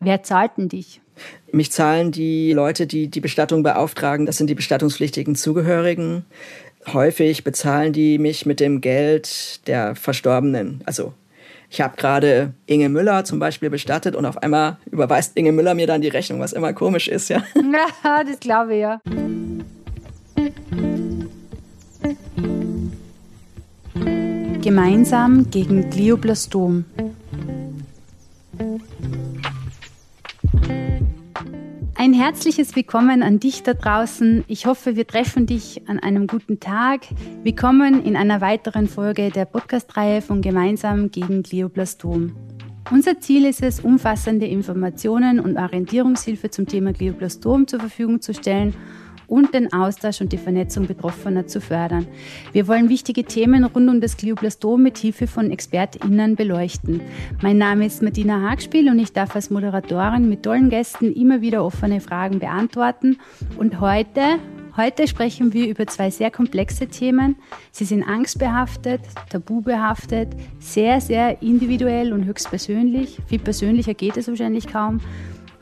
Wer zahlt denn dich? Mich zahlen die Leute, die die Bestattung beauftragen. Das sind die bestattungspflichtigen Zugehörigen. Häufig bezahlen die mich mit dem Geld der Verstorbenen. Also ich habe gerade Inge Müller zum Beispiel bestattet und auf einmal überweist Inge Müller mir dann die Rechnung, was immer komisch ist, ja. Ja, das glaube ich ja. Gemeinsam gegen Glioblastom. Ein herzliches Willkommen an dich da draußen. Ich hoffe, wir treffen dich an einem guten Tag. Willkommen in einer weiteren Folge der Podcast-Reihe von Gemeinsam gegen Glioblastom. Unser Ziel ist es, umfassende Informationen und Orientierungshilfe zum Thema Glioblastom zur Verfügung zu stellen und den Austausch und die Vernetzung Betroffener zu fördern. Wir wollen wichtige Themen rund um das Glioblastom mit Hilfe von ExpertInnen beleuchten. Mein Name ist Martina Hagspiel und ich darf als Moderatorin mit tollen Gästen immer wieder offene Fragen beantworten. Und heute Heute sprechen wir über zwei sehr komplexe Themen. Sie sind angstbehaftet, tabubehaftet, sehr, sehr individuell und höchstpersönlich. Viel persönlicher geht es wahrscheinlich kaum.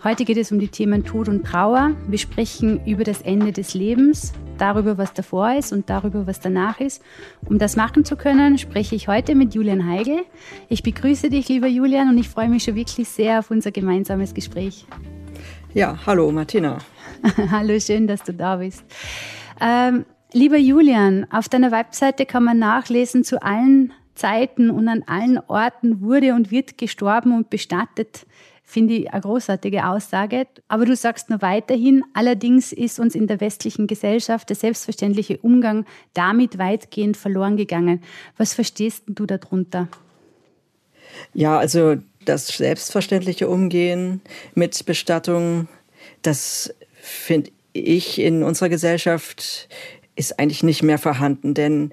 Heute geht es um die Themen Tod und Trauer. Wir sprechen über das Ende des Lebens, darüber, was davor ist und darüber, was danach ist. Um das machen zu können, spreche ich heute mit Julian Heigl. Ich begrüße dich, lieber Julian, und ich freue mich schon wirklich sehr auf unser gemeinsames Gespräch. Ja, hallo Martina. hallo, schön, dass du da bist. Ähm, lieber Julian, auf deiner Webseite kann man nachlesen, zu allen Zeiten und an allen Orten wurde und wird gestorben und bestattet finde ich eine großartige Aussage. Aber du sagst nur weiterhin, allerdings ist uns in der westlichen Gesellschaft der selbstverständliche Umgang damit weitgehend verloren gegangen. Was verstehst du darunter? Ja, also das selbstverständliche Umgehen mit Bestattung, das finde ich in unserer Gesellschaft ist eigentlich nicht mehr vorhanden, denn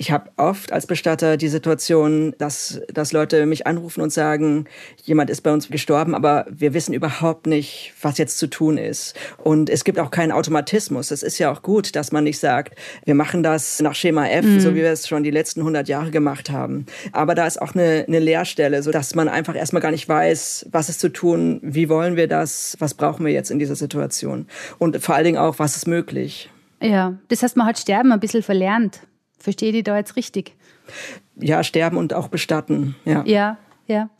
ich habe oft als Bestatter die Situation, dass, dass Leute mich anrufen und sagen, jemand ist bei uns gestorben, aber wir wissen überhaupt nicht, was jetzt zu tun ist. Und es gibt auch keinen Automatismus. Es ist ja auch gut, dass man nicht sagt, wir machen das nach Schema F, mhm. so wie wir es schon die letzten 100 Jahre gemacht haben. Aber da ist auch eine, eine Leerstelle, so dass man einfach erstmal gar nicht weiß, was ist zu tun, wie wollen wir das, was brauchen wir jetzt in dieser Situation. Und vor allen Dingen auch, was ist möglich. Ja, das heißt, man hat Sterben ein bisschen verlernt. Verstehe die da jetzt richtig? Ja, sterben und auch bestatten. Ja. ja, ja.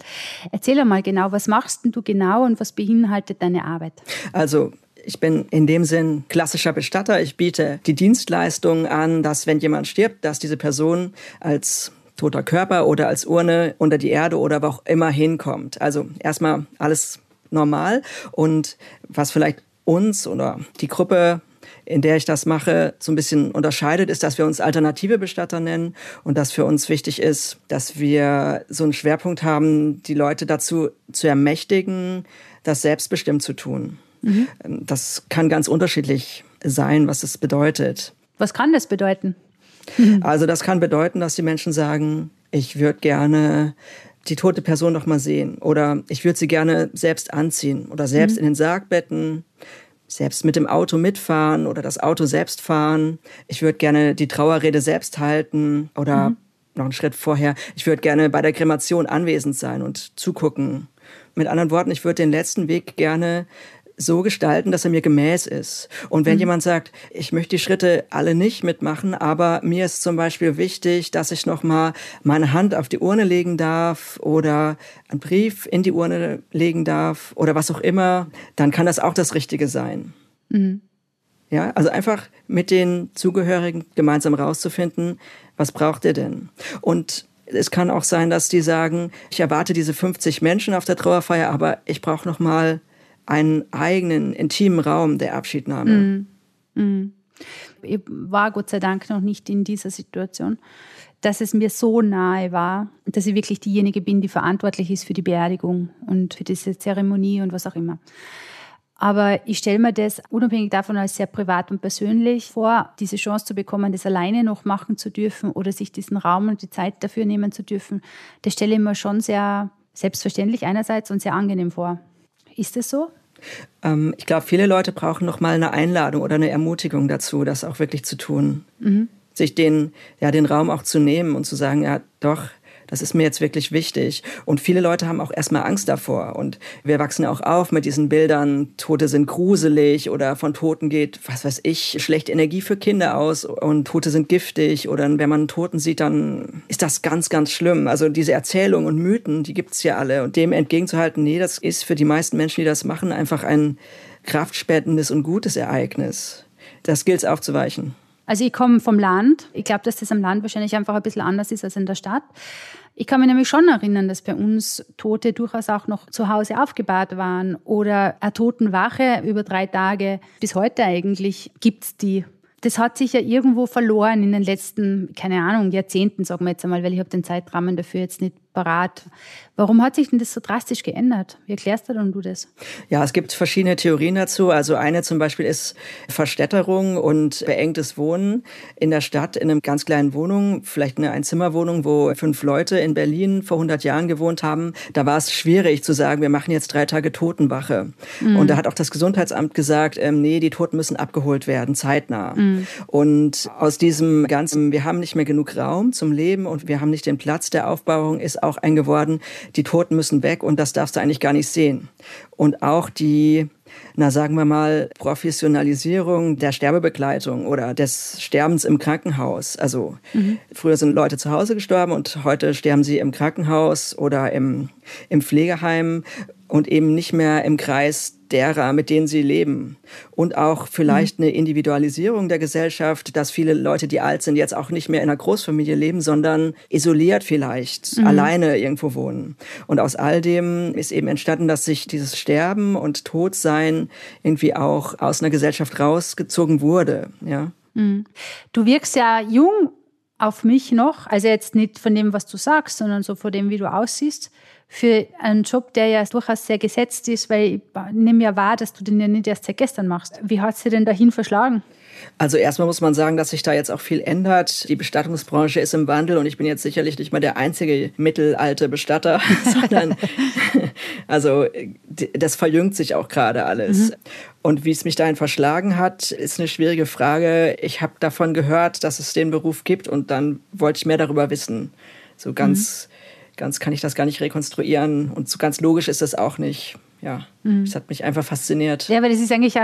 Erzähl mal genau, was machst du genau und was beinhaltet deine Arbeit? Also ich bin in dem Sinn klassischer Bestatter. Ich biete die Dienstleistung an, dass wenn jemand stirbt, dass diese Person als toter Körper oder als Urne unter die Erde oder wo auch immer hinkommt. Also erstmal alles normal und was vielleicht uns oder die Gruppe in der ich das mache, so ein bisschen unterscheidet, ist, dass wir uns alternative Bestatter nennen und dass für uns wichtig ist, dass wir so einen Schwerpunkt haben, die Leute dazu zu ermächtigen, das selbstbestimmt zu tun. Mhm. Das kann ganz unterschiedlich sein, was es bedeutet. Was kann das bedeuten? Also das kann bedeuten, dass die Menschen sagen, ich würde gerne die tote Person noch mal sehen oder ich würde sie gerne selbst anziehen oder selbst mhm. in den Sarg betten selbst mit dem Auto mitfahren oder das Auto selbst fahren. Ich würde gerne die Trauerrede selbst halten oder mhm. noch einen Schritt vorher. Ich würde gerne bei der Kremation anwesend sein und zugucken. Mit anderen Worten, ich würde den letzten Weg gerne so gestalten, dass er mir gemäß ist. Und wenn mhm. jemand sagt, ich möchte die Schritte alle nicht mitmachen, aber mir ist zum Beispiel wichtig, dass ich noch mal meine Hand auf die Urne legen darf oder einen Brief in die Urne legen darf oder was auch immer, dann kann das auch das Richtige sein. Mhm. Ja, also einfach mit den Zugehörigen gemeinsam rauszufinden, was braucht ihr denn? Und es kann auch sein, dass die sagen, ich erwarte diese 50 Menschen auf der Trauerfeier, aber ich brauche noch mal einen eigenen, intimen Raum der Abschiednahme. Mm. Mm. Ich war Gott sei Dank noch nicht in dieser Situation, dass es mir so nahe war, dass ich wirklich diejenige bin, die verantwortlich ist für die Beerdigung und für diese Zeremonie und was auch immer. Aber ich stelle mir das unabhängig davon als sehr privat und persönlich vor, diese Chance zu bekommen, das alleine noch machen zu dürfen oder sich diesen Raum und die Zeit dafür nehmen zu dürfen. Das stelle ich mir schon sehr selbstverständlich einerseits und sehr angenehm vor. Ist das so? Ähm, ich glaube, viele Leute brauchen noch mal eine Einladung oder eine Ermutigung dazu, das auch wirklich zu tun. Mhm. Sich den, ja, den Raum auch zu nehmen und zu sagen, ja, doch, Das ist mir jetzt wirklich wichtig. Und viele Leute haben auch erstmal Angst davor. Und wir wachsen auch auf mit diesen Bildern, Tote sind gruselig oder von Toten geht, was weiß ich, schlechte Energie für Kinder aus und Tote sind giftig oder wenn man einen Toten sieht, dann ist das ganz, ganz schlimm. Also diese Erzählungen und Mythen, die gibt's ja alle. Und dem entgegenzuhalten, nee, das ist für die meisten Menschen, die das machen, einfach ein kraftspendendes und gutes Ereignis. Das gilt es aufzuweichen. Also ich komme vom Land. Ich glaube, dass das am Land wahrscheinlich einfach ein bisschen anders ist als in der Stadt. Ich kann mich nämlich schon erinnern, dass bei uns Tote durchaus auch noch zu Hause aufgebahrt waren oder eine Totenwache über drei Tage. Bis heute eigentlich gibt es die. Das hat sich ja irgendwo verloren in den letzten, keine Ahnung, Jahrzehnten, sagen wir jetzt einmal, weil ich habe den Zeitrahmen dafür jetzt nicht parat. Warum hat sich denn das so drastisch geändert? Wie erklärst du denn du das? Ja, es gibt verschiedene Theorien dazu. Also eine zum Beispiel ist Verstädterung und beengtes Wohnen in der Stadt in einem ganz kleinen Wohnung, vielleicht eine Einzimmerwohnung, wo fünf Leute in Berlin vor 100 Jahren gewohnt haben. Da war es schwierig zu sagen, wir machen jetzt drei Tage Totenwache. Mhm. Und da hat auch das Gesundheitsamt gesagt, ähm, nee, die Toten müssen abgeholt werden, zeitnah. Mhm. Und aus diesem ganzen, wir haben nicht mehr genug Raum zum Leben und wir haben nicht den Platz der Aufbauung, ist auch eingeworden, die Toten müssen weg und das darfst du eigentlich gar nicht sehen. Und auch die na sagen wir mal, Professionalisierung der Sterbebegleitung oder des Sterbens im Krankenhaus. Also mhm. früher sind Leute zu Hause gestorben und heute sterben sie im Krankenhaus oder im, im Pflegeheim und eben nicht mehr im Kreis derer, mit denen sie leben. Und auch vielleicht mhm. eine Individualisierung der Gesellschaft, dass viele Leute, die alt sind, jetzt auch nicht mehr in einer Großfamilie leben, sondern isoliert vielleicht, mhm. alleine irgendwo wohnen. Und aus all dem ist eben entstanden, dass sich dieses Sterben und Todsein irgendwie auch aus einer Gesellschaft rausgezogen wurde. Ja. Mhm. Du wirkst ja jung auf mich noch, also jetzt nicht von dem, was du sagst, sondern so von dem, wie du aussiehst für einen Job, der ja durchaus sehr gesetzt ist, weil ich nehme ja wahr, dass du den ja nicht erst seit gestern machst. Wie hat sie denn dahin verschlagen? Also erstmal muss man sagen, dass sich da jetzt auch viel ändert. Die Bestattungsbranche ist im Wandel und ich bin jetzt sicherlich nicht mal der einzige mittelalte Bestatter, sondern also das verjüngt sich auch gerade alles. Mhm. Und wie es mich dahin verschlagen hat, ist eine schwierige Frage. Ich habe davon gehört, dass es den Beruf gibt und dann wollte ich mehr darüber wissen. So ganz mhm ganz kann ich das gar nicht rekonstruieren und so ganz logisch ist das auch nicht. Ja, mhm. das hat mich einfach fasziniert. Ja, weil das ist eigentlich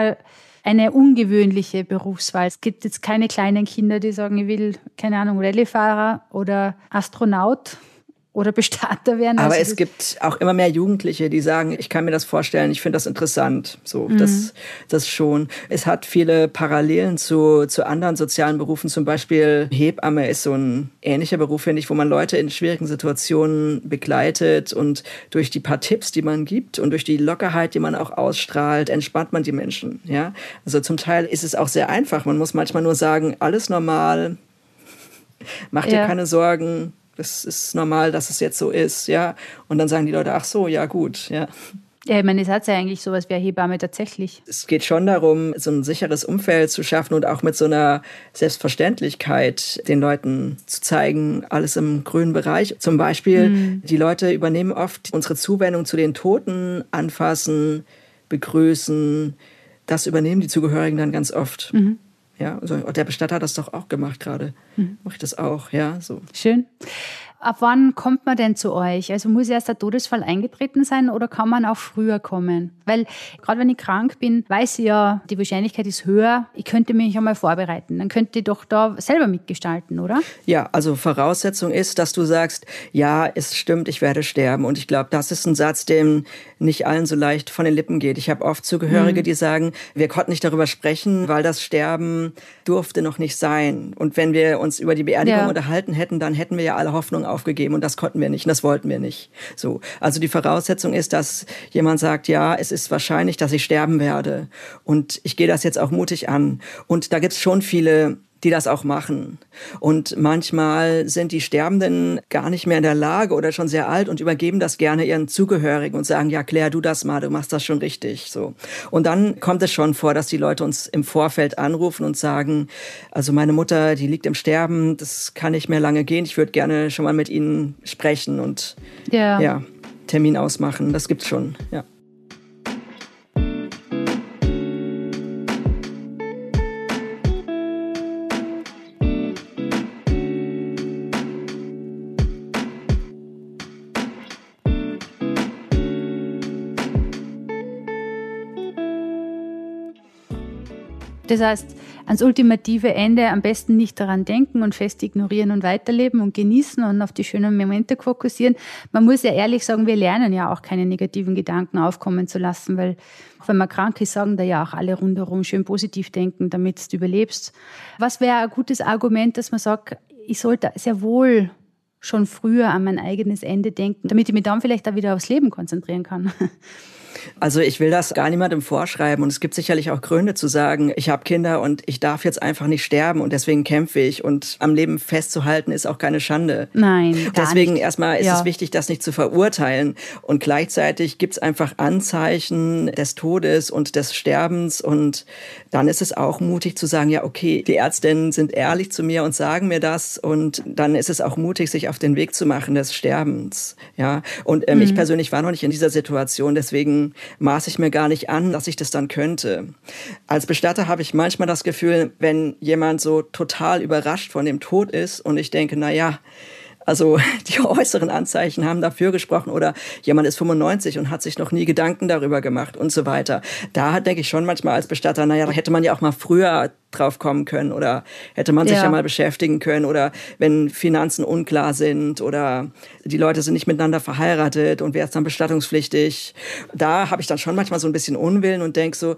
eine ungewöhnliche Berufswahl. Es gibt jetzt keine kleinen Kinder, die sagen, ich will, keine Ahnung, Rallye-Fahrer oder Astronaut oder Bestatter werden. Aber also es gibt auch immer mehr Jugendliche, die sagen, ich kann mir das vorstellen, ich finde das interessant. So, mhm. das, das schon. Es hat viele Parallelen zu, zu anderen sozialen Berufen. Zum Beispiel Hebamme ist so ein ähnlicher Beruf, finde ich, wo man Leute in schwierigen Situationen begleitet und durch die paar Tipps, die man gibt und durch die Lockerheit, die man auch ausstrahlt, entspannt man die Menschen. Ja, also zum Teil ist es auch sehr einfach. Man muss manchmal nur sagen, alles normal, mach dir ja. keine Sorgen, das ist normal, dass es jetzt so ist, ja. Und dann sagen die Leute, ach so, ja gut, ja. Ja, ich meine, es hat ja eigentlich sowas wie eine Hebamme tatsächlich. Es geht schon darum, so ein sicheres Umfeld zu schaffen und auch mit so einer Selbstverständlichkeit den Leuten zu zeigen, alles im grünen Bereich. Zum Beispiel, mhm. die Leute übernehmen oft unsere Zuwendung zu den Toten, anfassen, begrüßen. Das übernehmen die Zugehörigen dann ganz oft. Mhm. Ja, also der Bestatter hat das doch auch gemacht gerade. Mhm. Mache ich das auch, ja, so. Schön. Ab wann kommt man denn zu euch? Also muss erst der Todesfall eingetreten sein oder kann man auch früher kommen? Weil gerade wenn ich krank bin, weiß ich ja, die Wahrscheinlichkeit ist höher. Ich könnte mich einmal vorbereiten. Dann könnte ich doch da selber mitgestalten, oder? Ja, also Voraussetzung ist, dass du sagst, ja, es stimmt, ich werde sterben. Und ich glaube, das ist ein Satz, dem nicht allen so leicht von den Lippen geht. Ich habe oft Zugehörige, mhm. die sagen, wir konnten nicht darüber sprechen, weil das Sterben durfte noch nicht sein. Und wenn wir uns über die Beerdigung ja. unterhalten hätten, dann hätten wir ja alle Hoffnung aufgegeben und das konnten wir nicht und das wollten wir nicht. So. Also die Voraussetzung ist, dass jemand sagt, ja, es ist wahrscheinlich, dass ich sterben werde und ich gehe das jetzt auch mutig an. Und da gibt's schon viele die das auch machen. Und manchmal sind die Sterbenden gar nicht mehr in der Lage oder schon sehr alt und übergeben das gerne ihren Zugehörigen und sagen, ja, klär du das mal, du machst das schon richtig, so. Und dann kommt es schon vor, dass die Leute uns im Vorfeld anrufen und sagen, also meine Mutter, die liegt im Sterben, das kann nicht mehr lange gehen, ich würde gerne schon mal mit ihnen sprechen und, ja, ja Termin ausmachen, das gibt's schon, ja. Das heißt, ans ultimative Ende am besten nicht daran denken und fest ignorieren und weiterleben und genießen und auf die schönen Momente fokussieren. Man muss ja ehrlich sagen, wir lernen ja auch keine negativen Gedanken aufkommen zu lassen, weil wenn man krank ist, sagen da ja auch alle rundherum schön positiv denken, damit du überlebst. Was wäre ein gutes Argument, dass man sagt, ich sollte sehr wohl schon früher an mein eigenes Ende denken, damit ich mich dann vielleicht auch wieder aufs Leben konzentrieren kann? Also ich will das gar niemandem vorschreiben und es gibt sicherlich auch Gründe zu sagen, ich habe Kinder und ich darf jetzt einfach nicht sterben und deswegen kämpfe ich und am Leben festzuhalten ist auch keine Schande. Nein. Deswegen nicht. erstmal ist ja. es wichtig, das nicht zu verurteilen und gleichzeitig gibt es einfach Anzeichen des Todes und des Sterbens und dann ist es auch mutig zu sagen, ja okay, die Ärztinnen sind ehrlich zu mir und sagen mir das und dann ist es auch mutig, sich auf den Weg zu machen des Sterbens. Ja und ähm, mhm. ich persönlich war noch nicht in dieser Situation, deswegen maße ich mir gar nicht an, dass ich das dann könnte. Als Bestatter habe ich manchmal das Gefühl, wenn jemand so total überrascht von dem Tod ist und ich denke, na ja, also die äußeren Anzeichen haben dafür gesprochen oder jemand ist 95 und hat sich noch nie Gedanken darüber gemacht und so weiter. Da denke ich schon manchmal als Bestatter, naja, da hätte man ja auch mal früher drauf kommen können oder hätte man sich ja. ja mal beschäftigen können oder wenn Finanzen unklar sind oder die Leute sind nicht miteinander verheiratet und wer ist dann bestattungspflichtig. Da habe ich dann schon manchmal so ein bisschen Unwillen und denke so,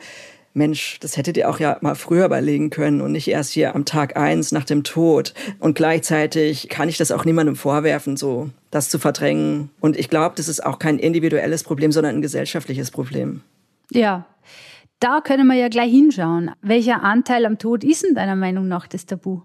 Mensch, das hättet ihr auch ja mal früher überlegen können und nicht erst hier am Tag eins nach dem Tod. Und gleichzeitig kann ich das auch niemandem vorwerfen, so das zu verdrängen. Und ich glaube, das ist auch kein individuelles Problem, sondern ein gesellschaftliches Problem. Ja. Da können wir ja gleich hinschauen. Welcher Anteil am Tod ist in deiner Meinung nach das Tabu?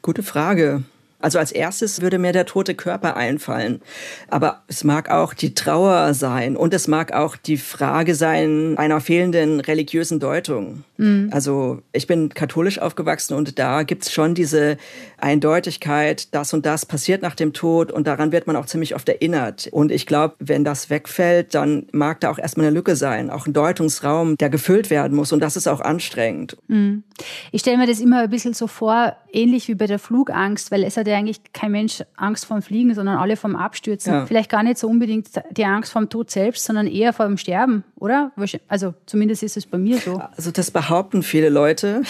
Gute Frage. Also als erstes würde mir der tote Körper einfallen. Aber es mag auch die Trauer sein und es mag auch die Frage sein einer fehlenden religiösen Deutung. Mhm. Also ich bin katholisch aufgewachsen und da gibt's schon diese Eindeutigkeit, das und das passiert nach dem Tod und daran wird man auch ziemlich oft erinnert. Und ich glaube, wenn das wegfällt, dann mag da auch erstmal eine Lücke sein, auch ein Deutungsraum, der gefüllt werden muss und das ist auch anstrengend. Mhm. Ich stelle mir das immer ein bisschen so vor, ähnlich wie bei der Flugangst, weil es hat ja eigentlich kein Mensch Angst vorm Fliegen, sondern alle vom Abstürzen. Ja. Vielleicht gar nicht so unbedingt die Angst vorm Tod selbst, sondern eher vor dem Sterben, oder? Also zumindest ist es bei mir so. Also das behaupten viele Leute.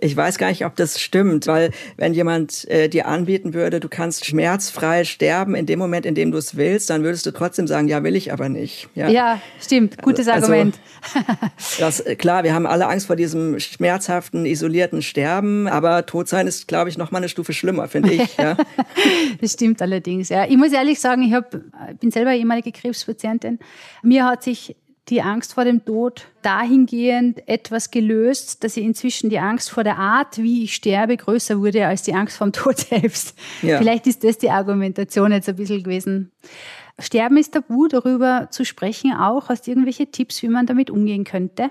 Ich weiß gar nicht, ob das stimmt, weil wenn jemand äh, dir anbieten würde, du kannst schmerzfrei sterben in dem Moment, in dem du es willst, dann würdest du trotzdem sagen, ja, will ich aber nicht. Ja, ja stimmt. Gutes also, Argument. das, klar, wir haben alle Angst vor diesem schmerzhaften, isolierten Sterben, aber Todsein ist, glaube ich, noch mal eine Stufe schlimmer, finde ich. Ja. das stimmt allerdings. Ja. Ich muss ehrlich sagen, ich hab, bin selber ehemalige Krebspatientin. Mir hat sich die Angst vor dem Tod dahingehend etwas gelöst, dass ich inzwischen die Angst vor der Art, wie ich sterbe, größer wurde als die Angst vor dem Tod selbst. Ja. Vielleicht ist das die Argumentation jetzt ein bisschen gewesen. Sterben ist tabu, darüber zu sprechen auch. Hast du irgendwelche Tipps, wie man damit umgehen könnte?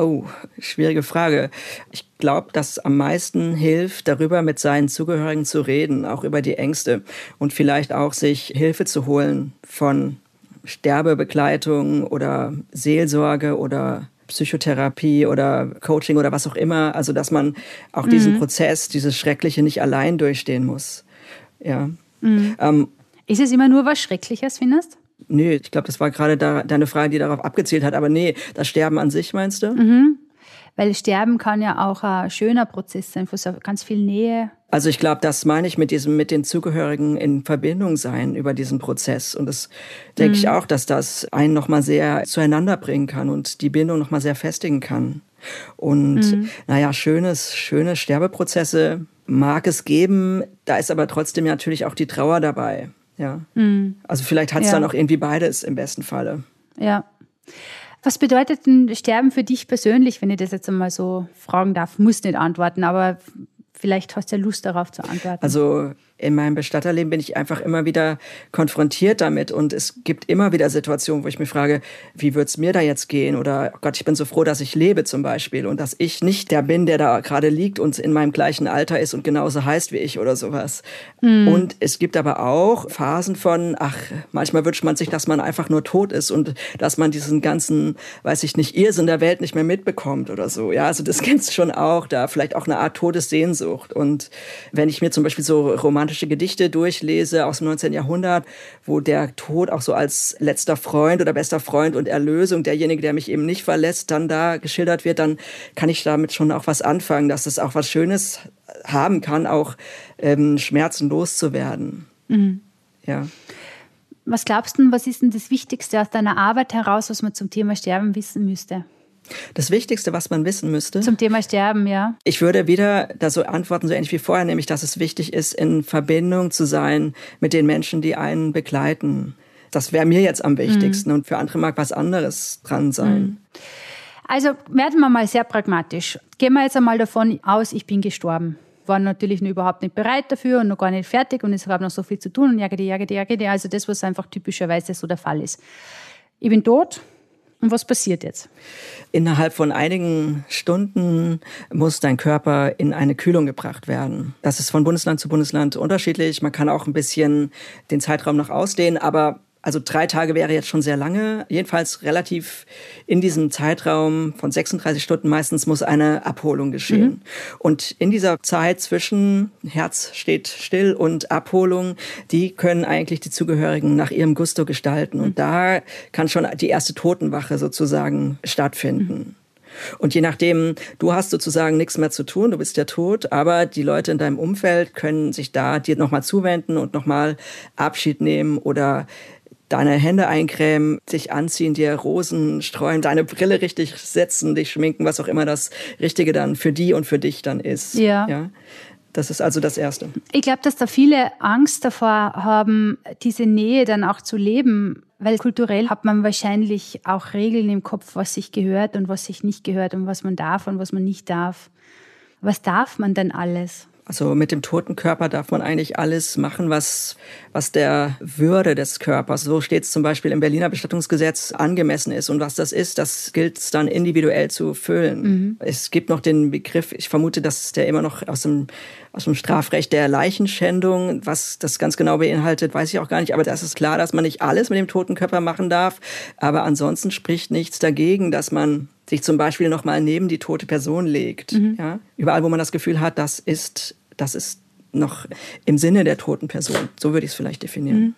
Oh, schwierige Frage. Ich glaube, dass am meisten hilft, darüber mit seinen Zugehörigen zu reden, auch über die Ängste und vielleicht auch sich Hilfe zu holen von Sterbebegleitung oder Seelsorge oder Psychotherapie oder Coaching oder was auch immer. Also, dass man auch mhm. diesen Prozess, dieses Schreckliche nicht allein durchstehen muss. Ja. Mhm. Ähm, Ist es immer nur was Schreckliches, findest? Nee, ich glaube, das war gerade da, deine Frage, die darauf abgezielt hat. Aber nee, das Sterben an sich meinst du? Mhm. Weil Sterben kann ja auch ein schöner Prozess sein, für ganz viel Nähe. Also ich glaube, das meine ich mit diesem, mit den Zugehörigen in Verbindung sein über diesen Prozess. Und das denke mhm. ich auch, dass das einen nochmal sehr zueinander bringen kann und die Bindung nochmal sehr festigen kann. Und mhm. naja, schönes, schöne Sterbeprozesse mag es geben. Da ist aber trotzdem natürlich auch die Trauer dabei. Ja. Mhm. Also vielleicht hat es ja. dann auch irgendwie beides im besten Falle. Ja. Was bedeutet denn Sterben für dich persönlich, wenn ich das jetzt einmal so fragen darf? Muss nicht antworten, aber vielleicht hast du ja Lust darauf zu antworten. Also in meinem Bestatterleben bin ich einfach immer wieder konfrontiert damit und es gibt immer wieder Situationen, wo ich mich frage, wie wird's mir da jetzt gehen? Oder oh Gott, ich bin so froh, dass ich lebe zum Beispiel und dass ich nicht der bin, der da gerade liegt und in meinem gleichen Alter ist und genauso heißt wie ich oder sowas. Mhm. Und es gibt aber auch Phasen von, ach, manchmal wünscht man sich, dass man einfach nur tot ist und dass man diesen ganzen, weiß ich nicht, Irrsinn der Welt nicht mehr mitbekommt oder so. Ja, also das kennst du schon auch, da vielleicht auch eine Art Todessehnsucht. Und wenn ich mir zum Beispiel so romantische romantische Gedichte durchlese aus dem 19. Jahrhundert, wo der Tod auch so als letzter Freund oder bester Freund und Erlösung, derjenige, der mich eben nicht verlässt, dann da geschildert wird, dann kann ich damit schon auch was anfangen, dass es auch was Schönes haben kann, auch ähm, Schmerzen loszuwerden. Mhm. Ja. Was glaubst du, was ist denn das Wichtigste aus deiner Arbeit heraus, was man zum Thema Sterben wissen müsste? Das Wichtigste, was man wissen müsste. Zum Thema Sterben, ja. Ich würde wieder da so antworten, so ähnlich wie vorher, nämlich, dass es wichtig ist, in Verbindung zu sein mit den Menschen, die einen begleiten. Das wäre mir jetzt am wichtigsten mhm. und für andere mag was anderes dran sein. Mhm. Also werden wir mal sehr pragmatisch. Gehen wir jetzt einmal davon aus, ich bin gestorben war natürlich noch überhaupt nicht bereit dafür und noch gar nicht fertig und es gab noch so viel zu tun und jagede, jagede, jagede. Also das, was einfach typischerweise so der Fall ist. Ich bin tot. Und was passiert jetzt? Innerhalb von einigen Stunden muss dein Körper in eine Kühlung gebracht werden. Das ist von Bundesland zu Bundesland unterschiedlich. Man kann auch ein bisschen den Zeitraum noch ausdehnen, aber also drei Tage wäre jetzt schon sehr lange. Jedenfalls relativ in diesem Zeitraum von 36 Stunden meistens muss eine Abholung geschehen. Mhm. Und in dieser Zeit zwischen Herz steht still und Abholung, die können eigentlich die Zugehörigen nach ihrem Gusto gestalten. Und mhm. da kann schon die erste Totenwache sozusagen stattfinden. Mhm. Und je nachdem, du hast sozusagen nichts mehr zu tun, du bist ja tot, aber die Leute in deinem Umfeld können sich da dir nochmal zuwenden und nochmal Abschied nehmen oder deine Hände eincremen, sich anziehen, dir Rosen streuen, deine Brille richtig setzen, dich schminken, was auch immer das Richtige dann für die und für dich dann ist. Ja. ja? Das ist also das Erste. Ich glaube, dass da viele Angst davor haben, diese Nähe dann auch zu leben, weil kulturell hat man wahrscheinlich auch Regeln im Kopf, was sich gehört und was sich nicht gehört und was man darf und was man nicht darf. Was darf man denn alles? Also mit dem toten Körper darf man eigentlich alles machen, was, was der Würde des Körpers, so steht es zum Beispiel im Berliner Bestattungsgesetz, angemessen ist. Und was das ist, das gilt es dann individuell zu füllen. Mhm. Es gibt noch den Begriff, ich vermute, dass der immer noch aus dem, aus dem Strafrecht der Leichenschändung, was das ganz genau beinhaltet, weiß ich auch gar nicht. Aber das ist klar, dass man nicht alles mit dem toten Körper machen darf. Aber ansonsten spricht nichts dagegen, dass man sich zum Beispiel nochmal neben die tote Person legt. Mhm. Ja? Überall, wo man das Gefühl hat, das ist das ist noch im Sinne der toten Person. So würde ich es vielleicht definieren. Mhm.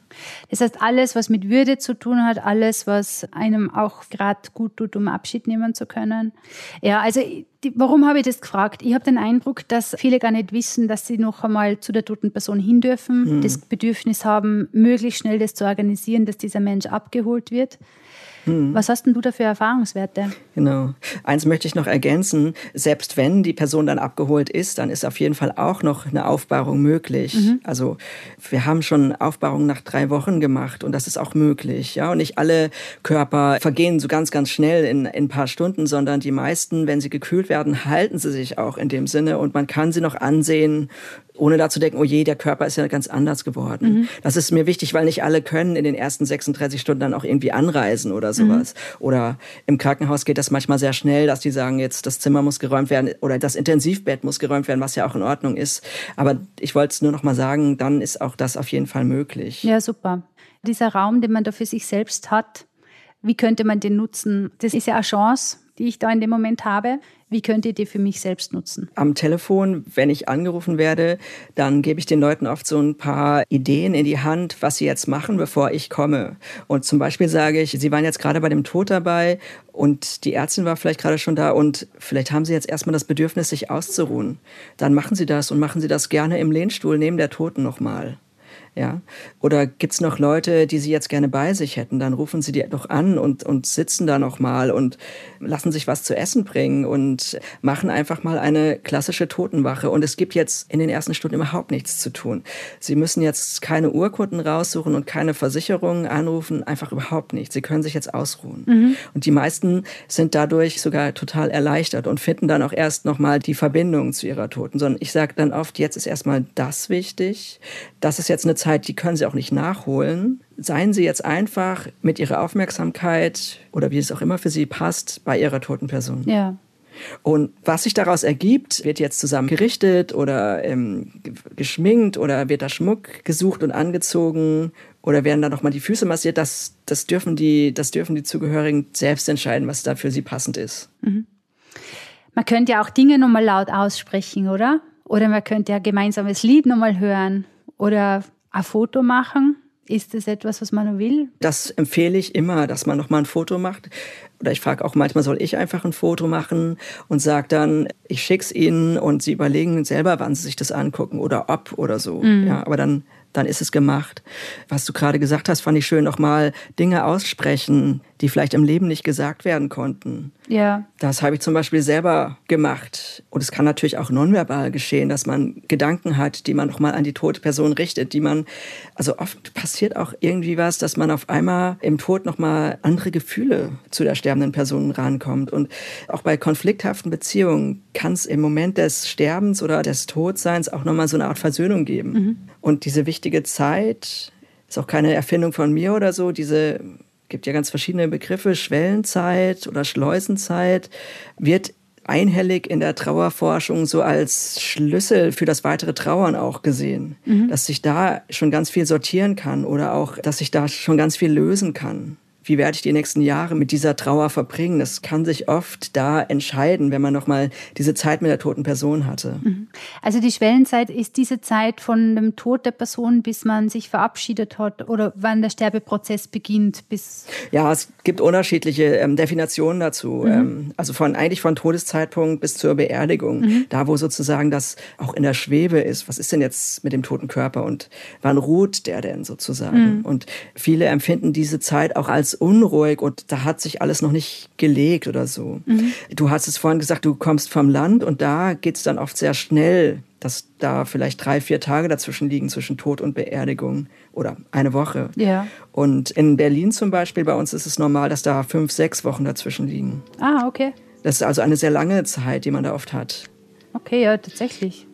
Das heißt, alles, was mit Würde zu tun hat, alles, was einem auch gerade gut tut, um Abschied nehmen zu können. Ja, also die, warum habe ich das gefragt? Ich habe den Eindruck, dass viele gar nicht wissen, dass sie noch einmal zu der toten Person hin dürfen, mhm. das Bedürfnis haben, möglichst schnell das zu organisieren, dass dieser Mensch abgeholt wird. Mhm. Was hast denn du da für Erfahrungswerte? Genau. Eins möchte ich noch ergänzen. Selbst wenn die Person dann abgeholt ist, dann ist auf jeden Fall auch noch eine Aufbahrung möglich. Mhm. Also wir haben schon Aufbahrung nach drei Wochen gemacht und das ist auch möglich. Ja, und nicht alle Körper vergehen so ganz, ganz schnell in, in ein paar Stunden, sondern die meisten, wenn sie gekühlt werden, halten sie sich auch in dem Sinne und man kann sie noch ansehen ohne da zu denken, oh je, der Körper ist ja ganz anders geworden. Mhm. Das ist mir wichtig, weil nicht alle können in den ersten 36 Stunden dann auch irgendwie anreisen oder sowas. Mhm. Oder im Krankenhaus geht das manchmal sehr schnell, dass die sagen, jetzt das Zimmer muss geräumt werden oder das Intensivbett muss geräumt werden, was ja auch in Ordnung ist. Aber ich wollte es nur noch mal sagen, dann ist auch das auf jeden Fall möglich. Ja, super. Dieser Raum, den man da für sich selbst hat, wie könnte man den nutzen? Das ist ja eine Chance, die ich da in dem Moment habe. Wie könnt ihr die für mich selbst nutzen? Am Telefon, wenn ich angerufen werde, dann gebe ich den Leuten oft so ein paar Ideen in die Hand, was sie jetzt machen, bevor ich komme. Und zum Beispiel sage ich, sie waren jetzt gerade bei dem Tod dabei und die Ärztin war vielleicht gerade schon da und vielleicht haben sie jetzt erstmal das Bedürfnis, sich auszuruhen. Dann machen sie das und machen sie das gerne im Lehnstuhl neben der Toten nochmal. Ja? Oder gibt's noch Leute, die sie jetzt gerne bei sich hätten? Dann rufen sie die doch an und, und sitzen da noch mal und lassen sich was zu essen bringen und machen einfach mal eine klassische Totenwache. Und es gibt jetzt in den ersten Stunden überhaupt nichts zu tun. Sie müssen jetzt keine Urkunden raussuchen und keine Versicherungen anrufen, einfach überhaupt nichts. Sie können sich jetzt ausruhen. Mhm. Und die meisten sind dadurch sogar total erleichtert und finden dann auch erst noch mal die Verbindung zu ihrer Toten. Sondern ich sage dann oft, jetzt ist erstmal das wichtig. Das ist jetzt eine Zeit, die können Sie auch nicht nachholen. Seien Sie jetzt einfach mit Ihrer Aufmerksamkeit oder wie es auch immer für Sie passt bei Ihrer toten Person. Ja. Und was sich daraus ergibt, wird jetzt zusammen gerichtet oder ähm, geschminkt oder wird da Schmuck gesucht und angezogen oder werden da nochmal die Füße massiert, das, das, dürfen die, das dürfen die Zugehörigen selbst entscheiden, was da für sie passend ist. Mhm. Man könnte ja auch Dinge nochmal laut aussprechen, oder? Oder man könnte ja gemeinsames Lied nochmal hören oder ein Foto machen? Ist das etwas, was man will? Das empfehle ich immer, dass man noch mal ein Foto macht. Oder ich frage auch manchmal, soll ich einfach ein Foto machen und sage dann, ich schicke es ihnen und sie überlegen selber, wann sie sich das angucken oder ob oder so. Mhm. Ja, aber dann dann ist es gemacht. Was du gerade gesagt hast, fand ich schön, nochmal Dinge aussprechen, die vielleicht im Leben nicht gesagt werden konnten. Ja. Das habe ich zum Beispiel selber gemacht. Und es kann natürlich auch nonverbal geschehen, dass man Gedanken hat, die man nochmal an die tote Person richtet, die man, also oft passiert auch irgendwie was, dass man auf einmal im Tod nochmal andere Gefühle zu der sterbenden Person rankommt. Und auch bei konflikthaften Beziehungen kann es im Moment des Sterbens oder des Todseins auch nochmal so eine Art Versöhnung geben. Mhm. Und diese wichtige Zeit ist auch keine Erfindung von mir oder so, diese gibt ja ganz verschiedene Begriffe, Schwellenzeit oder Schleusenzeit, wird einhellig in der Trauerforschung so als Schlüssel für das weitere Trauern auch gesehen, mhm. dass sich da schon ganz viel sortieren kann oder auch, dass sich da schon ganz viel lösen kann wie werde ich die nächsten Jahre mit dieser Trauer verbringen? Das kann sich oft da entscheiden, wenn man nochmal diese Zeit mit der toten Person hatte. Mhm. Also die Schwellenzeit ist diese Zeit von dem Tod der Person, bis man sich verabschiedet hat oder wann der Sterbeprozess beginnt? Bis ja, es gibt unterschiedliche ähm, Definitionen dazu. Mhm. Ähm, also von eigentlich von Todeszeitpunkt bis zur Beerdigung, mhm. da wo sozusagen das auch in der Schwebe ist. Was ist denn jetzt mit dem toten Körper und wann ruht der denn sozusagen? Mhm. Und viele empfinden diese Zeit auch als unruhig und da hat sich alles noch nicht gelegt oder so. Mhm. Du hast es vorhin gesagt, du kommst vom Land und da geht es dann oft sehr schnell, dass da vielleicht drei, vier Tage dazwischen liegen zwischen Tod und Beerdigung oder eine Woche. Ja. Und in Berlin zum Beispiel, bei uns ist es normal, dass da fünf, sechs Wochen dazwischen liegen. Ah, okay. Das ist also eine sehr lange Zeit, die man da oft hat. Okay, ja, tatsächlich.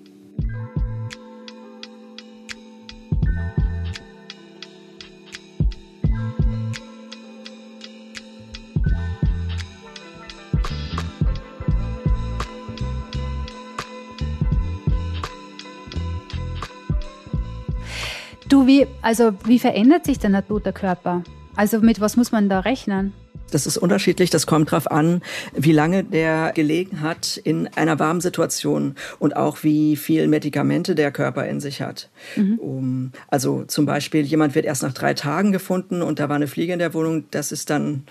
Du, wie, also wie verändert sich denn der tote Körper? Also mit was muss man da rechnen? Das ist unterschiedlich. Das kommt darauf an, wie lange der gelegen hat in einer warmen Situation und auch wie viel Medikamente der Körper in sich hat. Mhm. Um, also zum Beispiel jemand wird erst nach drei Tagen gefunden und da war eine Fliege in der Wohnung. Das ist dann,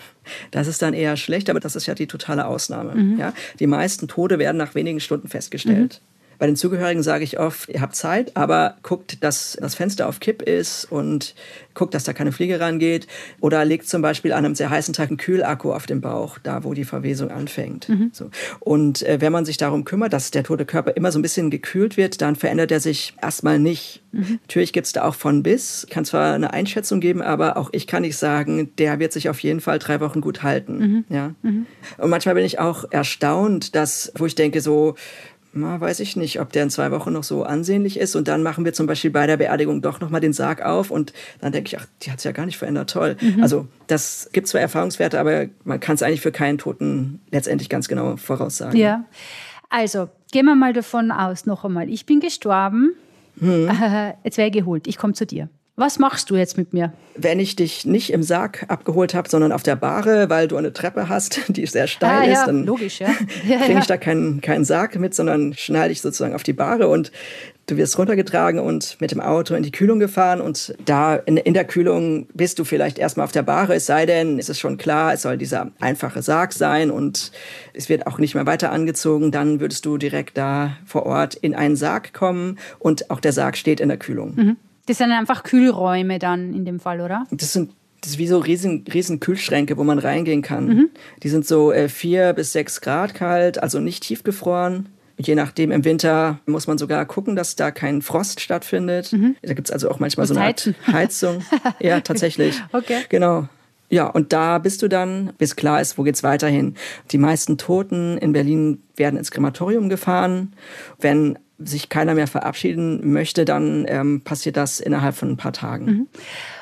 das ist dann eher schlecht, aber das ist ja die totale Ausnahme. Mhm. Ja? Die meisten Tode werden nach wenigen Stunden festgestellt. Bei den Zugehörigen sage ich oft, ihr habt Zeit, aber guckt, dass das Fenster auf Kipp ist und guckt, dass da keine Fliege rangeht. Oder legt zum Beispiel an einem sehr heißen Tag einen Kühlakku auf den Bauch, da wo die Verwesung anfängt. Mhm. So. Und äh, wenn man sich darum kümmert, dass der tote Körper immer so ein bisschen gekühlt wird, dann verändert er sich erstmal nicht. Mhm. Natürlich gibt es da auch von bis, kann zwar eine Einschätzung geben, aber auch ich kann nicht sagen, der wird sich auf jeden Fall drei Wochen gut halten. Mhm. Ja? Mhm. Und manchmal bin ich auch erstaunt, dass, wo ich denke, so, na, weiß ich nicht, ob der in zwei Wochen noch so ansehnlich ist. Und dann machen wir zum Beispiel bei der Beerdigung doch nochmal den Sarg auf und dann denke ich, ach, die hat es ja gar nicht verändert, toll. Mhm. Also das gibt zwar Erfahrungswerte, aber man kann es eigentlich für keinen Toten letztendlich ganz genau voraussagen. Ja, also gehen wir mal davon aus, noch einmal, ich bin gestorben, hm. jetzt wäre geholt, ich komme zu dir. Was machst du jetzt mit mir? Wenn ich dich nicht im Sarg abgeholt habe, sondern auf der Bahre, weil du eine Treppe hast, die sehr steil ah, ist, ja, dann logisch, ja. ja, kriege ich da keinen, keinen Sarg mit, sondern schneide dich sozusagen auf die Bahre und du wirst runtergetragen und mit dem Auto in die Kühlung gefahren und da in, in der Kühlung bist du vielleicht erstmal auf der Bahre, es sei denn, es ist schon klar, es soll dieser einfache Sarg sein und es wird auch nicht mehr weiter angezogen, dann würdest du direkt da vor Ort in einen Sarg kommen und auch der Sarg steht in der Kühlung. Mhm. Das sind einfach Kühlräume dann in dem Fall, oder? Das sind das ist wie so riesen, riesen Kühlschränke, wo man reingehen kann. Mhm. Die sind so äh, vier bis sechs Grad kalt, also nicht tiefgefroren. Je nachdem, im Winter muss man sogar gucken, dass da kein Frost stattfindet. Mhm. Da gibt es also auch manchmal Muss so eine Art Heizung. ja, tatsächlich. Okay. Genau. Ja, und da bist du dann, bis klar ist, wo geht's weiterhin. Die meisten Toten in Berlin werden ins Krematorium gefahren. Wenn sich keiner mehr verabschieden möchte, dann ähm, passiert das innerhalb von ein paar Tagen. Mhm.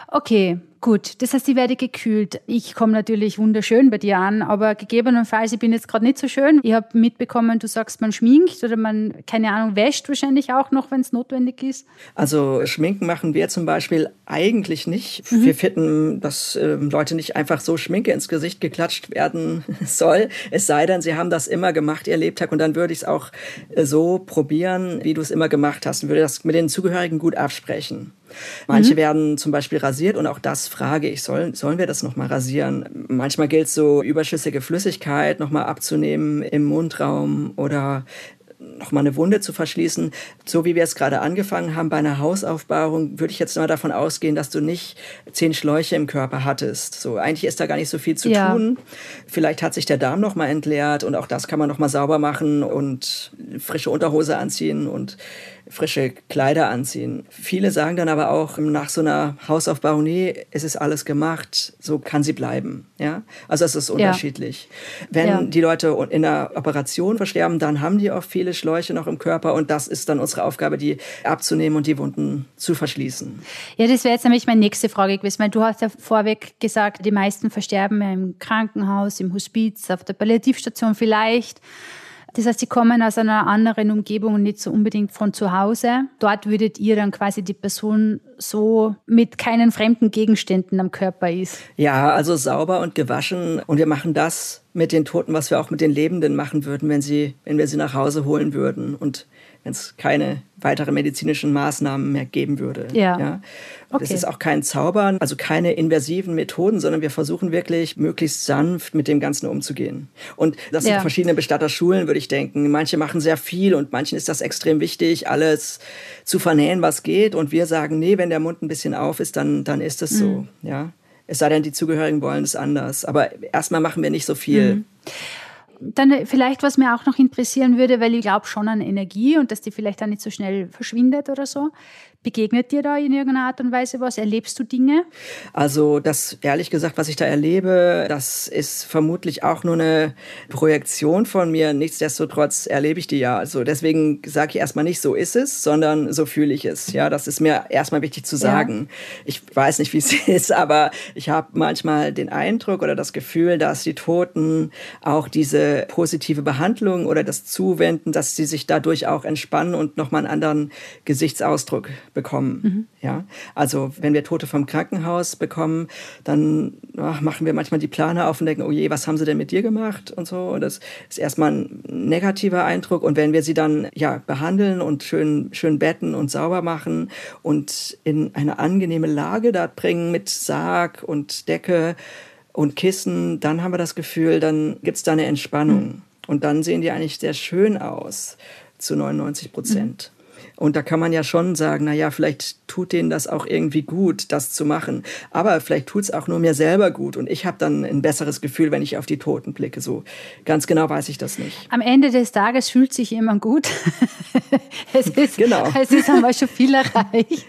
Okay, Gut, das heißt, ich werde gekühlt. Ich komme natürlich wunderschön bei dir an, aber gegebenenfalls, ich bin jetzt gerade nicht so schön. Ich habe mitbekommen, du sagst, man schminkt oder man, keine Ahnung, wäscht wahrscheinlich auch noch, wenn es notwendig ist. Also Schminken machen wir zum Beispiel eigentlich nicht. Mhm. Wir finden, dass äh, Leute nicht einfach so Schminke ins Gesicht geklatscht werden soll. Es sei denn, sie haben das immer gemacht, ihr Lebtag. Und dann würde ich es auch äh, so probieren, wie du es immer gemacht hast. Und würde das mit den Zugehörigen gut absprechen. Manche mhm. werden zum Beispiel rasiert und auch das frage ich, sollen, sollen wir das nochmal rasieren? Manchmal gilt es so, überschüssige Flüssigkeit nochmal abzunehmen im Mundraum oder nochmal eine Wunde zu verschließen. So wie wir es gerade angefangen haben bei einer Hausaufbauung, würde ich jetzt mal davon ausgehen, dass du nicht zehn Schläuche im Körper hattest. So eigentlich ist da gar nicht so viel zu ja. tun. Vielleicht hat sich der Darm nochmal entleert und auch das kann man nochmal sauber machen und frische Unterhose anziehen und frische Kleider anziehen. Viele sagen dann aber auch nach so einer Hausaufbauung, nee, es ist alles gemacht, so kann sie bleiben. Ja? Also es ist unterschiedlich. Ja. Wenn ja. die Leute in der Operation versterben, dann haben die auch viele Schläuche noch im Körper und das ist dann unsere Aufgabe, die abzunehmen und die Wunden zu verschließen. Ja, das wäre jetzt nämlich meine nächste Frage gewesen, weil du hast ja vorweg gesagt, die meisten versterben im Krankenhaus, im Hospiz, auf der Palliativstation vielleicht. Das heißt, sie kommen aus einer anderen Umgebung und nicht so unbedingt von zu Hause. Dort würdet ihr dann quasi die Person so mit keinen fremden Gegenständen am Körper ist. Ja, also sauber und gewaschen. Und wir machen das mit den Toten, was wir auch mit den Lebenden machen würden, wenn, sie, wenn wir sie nach Hause holen würden. Und wenn es keine weiteren medizinischen Maßnahmen mehr geben würde. Ja. ja. Okay. Es ist auch kein Zaubern, also keine invasiven Methoden, sondern wir versuchen wirklich möglichst sanft mit dem Ganzen umzugehen. Und das ja. sind verschiedene Bestatterschulen, würde ich denken. Manche machen sehr viel und manchen ist das extrem wichtig, alles zu vernähen, was geht. Und wir sagen, nee, wenn der Mund ein bisschen auf ist, dann, dann ist es mhm. so. Ja. Es sei denn, die Zugehörigen wollen es anders. Aber erstmal machen wir nicht so viel. Mhm. Dann vielleicht, was mir auch noch interessieren würde, weil ich glaube schon an Energie und dass die vielleicht auch nicht so schnell verschwindet oder so. Begegnet dir da in irgendeiner Art und Weise was? Erlebst du Dinge? Also das, ehrlich gesagt, was ich da erlebe, das ist vermutlich auch nur eine Projektion von mir. Nichtsdestotrotz erlebe ich die ja. Also deswegen sage ich erstmal nicht, so ist es, sondern so fühle ich es. Ja, das ist mir erstmal wichtig zu sagen. Ja. Ich weiß nicht, wie es ist, aber ich habe manchmal den Eindruck oder das Gefühl, dass die Toten auch diese positive Behandlung oder das Zuwenden, dass sie sich dadurch auch entspannen und nochmal einen anderen Gesichtsausdruck bekommen. Mhm. Ja, also wenn wir Tote vom Krankenhaus bekommen, dann ach, machen wir manchmal die Plane auf und denken, oh je, was haben sie denn mit dir gemacht und so. Und das ist erstmal ein negativer Eindruck. Und wenn wir sie dann ja behandeln und schön, schön betten und sauber machen und in eine angenehme Lage da bringen mit Sarg und Decke und Kissen, dann haben wir das Gefühl, dann gibt es da eine Entspannung. Mhm. Und dann sehen die eigentlich sehr schön aus zu 99 Prozent. Mhm. Und da kann man ja schon sagen, na ja, vielleicht tut denen das auch irgendwie gut, das zu machen. Aber vielleicht tut es auch nur mir selber gut. Und ich habe dann ein besseres Gefühl, wenn ich auf die Toten blicke. So ganz genau weiß ich das nicht. Am Ende des Tages fühlt sich jemand gut. es ist, genau. es ist einmal schon viel erreicht.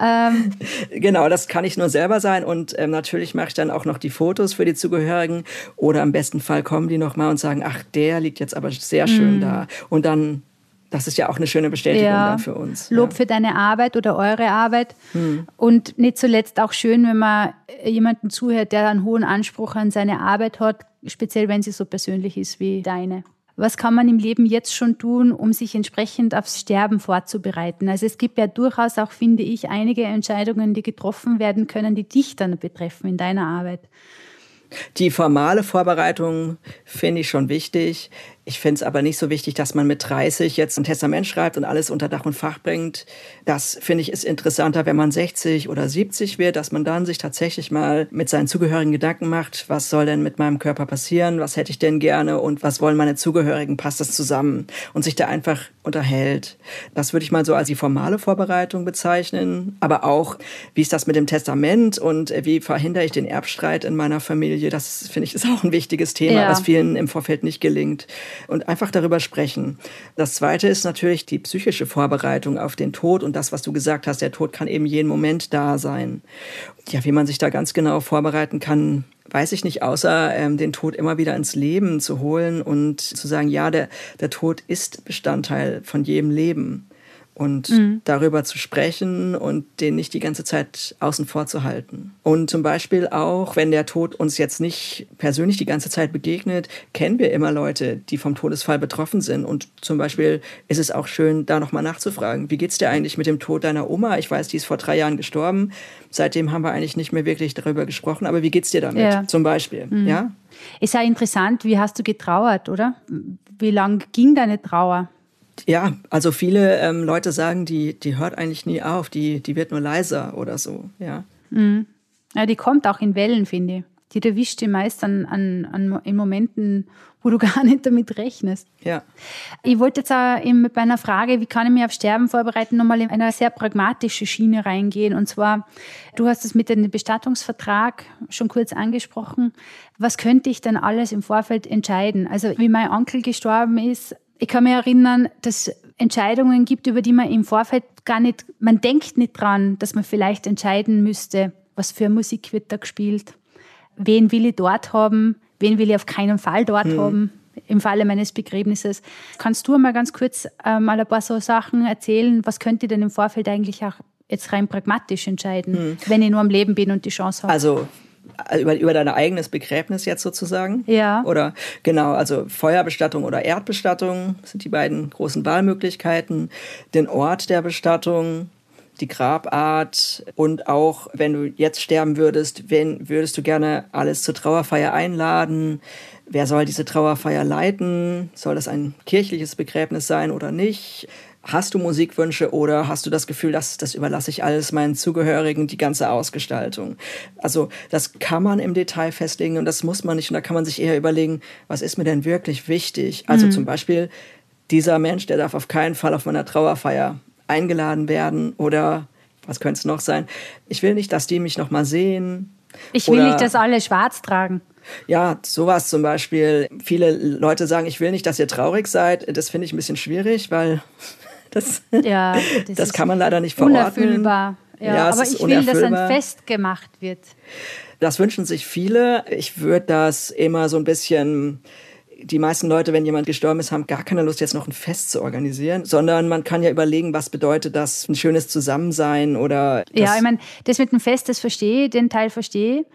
Ähm. Genau, das kann ich nur selber sein und ähm, natürlich mache ich dann auch noch die Fotos für die Zugehörigen oder im besten Fall kommen die nochmal und sagen, ach, der liegt jetzt aber sehr schön mm. da und dann das ist ja auch eine schöne Bestätigung ja. dann für uns. Lob ja. für deine Arbeit oder eure Arbeit. Hm. Und nicht zuletzt auch schön, wenn man jemanden zuhört, der einen hohen Anspruch an seine Arbeit hat, speziell wenn sie so persönlich ist wie deine. Was kann man im Leben jetzt schon tun, um sich entsprechend aufs Sterben vorzubereiten? Also es gibt ja durchaus auch, finde ich, einige Entscheidungen, die getroffen werden können, die dich dann betreffen in deiner Arbeit. Die formale Vorbereitung finde ich schon wichtig. Ich finde es aber nicht so wichtig, dass man mit 30 jetzt ein Testament schreibt und alles unter Dach und Fach bringt. Das finde ich ist interessanter, wenn man 60 oder 70 wird, dass man dann sich tatsächlich mal mit seinen Zugehörigen Gedanken macht, was soll denn mit meinem Körper passieren, was hätte ich denn gerne? Und was wollen meine Zugehörigen, passt das zusammen? Und sich da einfach unterhält. Das würde ich mal so als die formale Vorbereitung bezeichnen, aber auch, wie ist das mit dem Testament? Und wie verhindere ich den Erbstreit in meiner Familie, das finde ich ist auch ein wichtiges Thema, ja. was vielen im Vorfeld nicht gelingt und einfach darüber sprechen. Das Zweite ist natürlich die psychische Vorbereitung auf den Tod und das, was du gesagt hast, der Tod kann eben jeden Moment da sein. Ja, wie man sich da ganz genau vorbereiten kann, weiß ich nicht, außer ähm, den Tod immer wieder ins Leben zu holen und zu sagen, ja, der, der Tod ist Bestandteil von jedem Leben. Und mhm. darüber zu sprechen und den nicht die ganze Zeit außen vor zu halten. Und zum Beispiel auch, wenn der Tod uns jetzt nicht persönlich die ganze Zeit begegnet, kennen wir immer Leute, die vom Todesfall betroffen sind. Und zum Beispiel ist es auch schön, da nochmal nachzufragen, wie geht's dir eigentlich mit dem Tod deiner Oma? Ich weiß, die ist vor drei Jahren gestorben. Seitdem haben wir eigentlich nicht mehr wirklich darüber gesprochen. Aber wie geht's dir damit? Ja. Zum Beispiel, mhm. ja? Ist ja interessant, wie hast du getrauert, oder? Wie lang ging deine Trauer? Ja, also viele ähm, Leute sagen, die, die hört eigentlich nie auf, die, die wird nur leiser oder so, ja. Mhm. Ja, die kommt auch in Wellen, finde ich. Die erwischt dich meist an, an, an, in Momenten, wo du gar nicht damit rechnest. Ja. Ich wollte jetzt auch mit meiner Frage, wie kann ich mich auf Sterben vorbereiten, nochmal in eine sehr pragmatische Schiene reingehen. Und zwar, du hast es mit dem Bestattungsvertrag schon kurz angesprochen. Was könnte ich denn alles im Vorfeld entscheiden? Also, wie mein Onkel gestorben ist, ich kann mich erinnern, dass Entscheidungen gibt, über die man im Vorfeld gar nicht, man denkt nicht dran, dass man vielleicht entscheiden müsste, was für Musik wird da gespielt, wen will ich dort haben, wen will ich auf keinen Fall dort hm. haben im Falle meines Begräbnisses. Kannst du mal ganz kurz äh, mal ein paar so Sachen erzählen, was könnte ich denn im Vorfeld eigentlich auch jetzt rein pragmatisch entscheiden, hm. wenn ich nur am Leben bin und die Chance habe? Also über, über dein eigenes Begräbnis jetzt sozusagen. Ja. Oder genau, also Feuerbestattung oder Erdbestattung sind die beiden großen Wahlmöglichkeiten. Den Ort der Bestattung, die Grabart und auch, wenn du jetzt sterben würdest, wen würdest du gerne alles zur Trauerfeier einladen? Wer soll diese Trauerfeier leiten? Soll das ein kirchliches Begräbnis sein oder nicht? Hast du Musikwünsche oder hast du das Gefühl, dass das überlasse ich alles meinen Zugehörigen, die ganze Ausgestaltung? Also das kann man im Detail festlegen und das muss man nicht. Und da kann man sich eher überlegen, was ist mir denn wirklich wichtig? Also mhm. zum Beispiel, dieser Mensch, der darf auf keinen Fall auf meiner Trauerfeier eingeladen werden oder was könnte es noch sein? Ich will nicht, dass die mich noch mal sehen. Ich will nicht, dass alle schwarz tragen. Ja, sowas zum Beispiel. Viele Leute sagen, ich will nicht, dass ihr traurig seid. Das finde ich ein bisschen schwierig, weil das, ja, das, das kann man leider nicht verordnen. Unerfüllbar. Ja, ja aber ich will, dass ein Fest gemacht wird. Das wünschen sich viele. Ich würde das immer so ein bisschen die meisten Leute, wenn jemand gestorben ist, haben gar keine Lust, jetzt noch ein Fest zu organisieren, sondern man kann ja überlegen, was bedeutet das, ein schönes Zusammensein oder. Ja, ich meine, das mit dem Fest, das verstehe ich, den Teil verstehe ich.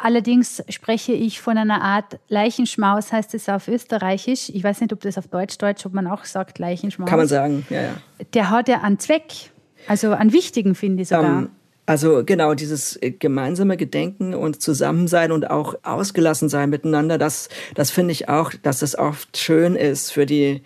Allerdings spreche ich von einer Art Leichenschmaus, heißt es auf Österreichisch. Ich weiß nicht, ob das auf Deutsch, Deutsch, ob man auch sagt Leichenschmaus. Kann man sagen, ja, ja. Der hat ja einen Zweck, also einen wichtigen, finde ich sogar. Um, ähm, also genau, dieses gemeinsame Gedenken und Zusammensein und auch ausgelassen sein miteinander, das, das finde ich auch, dass das oft schön ist für die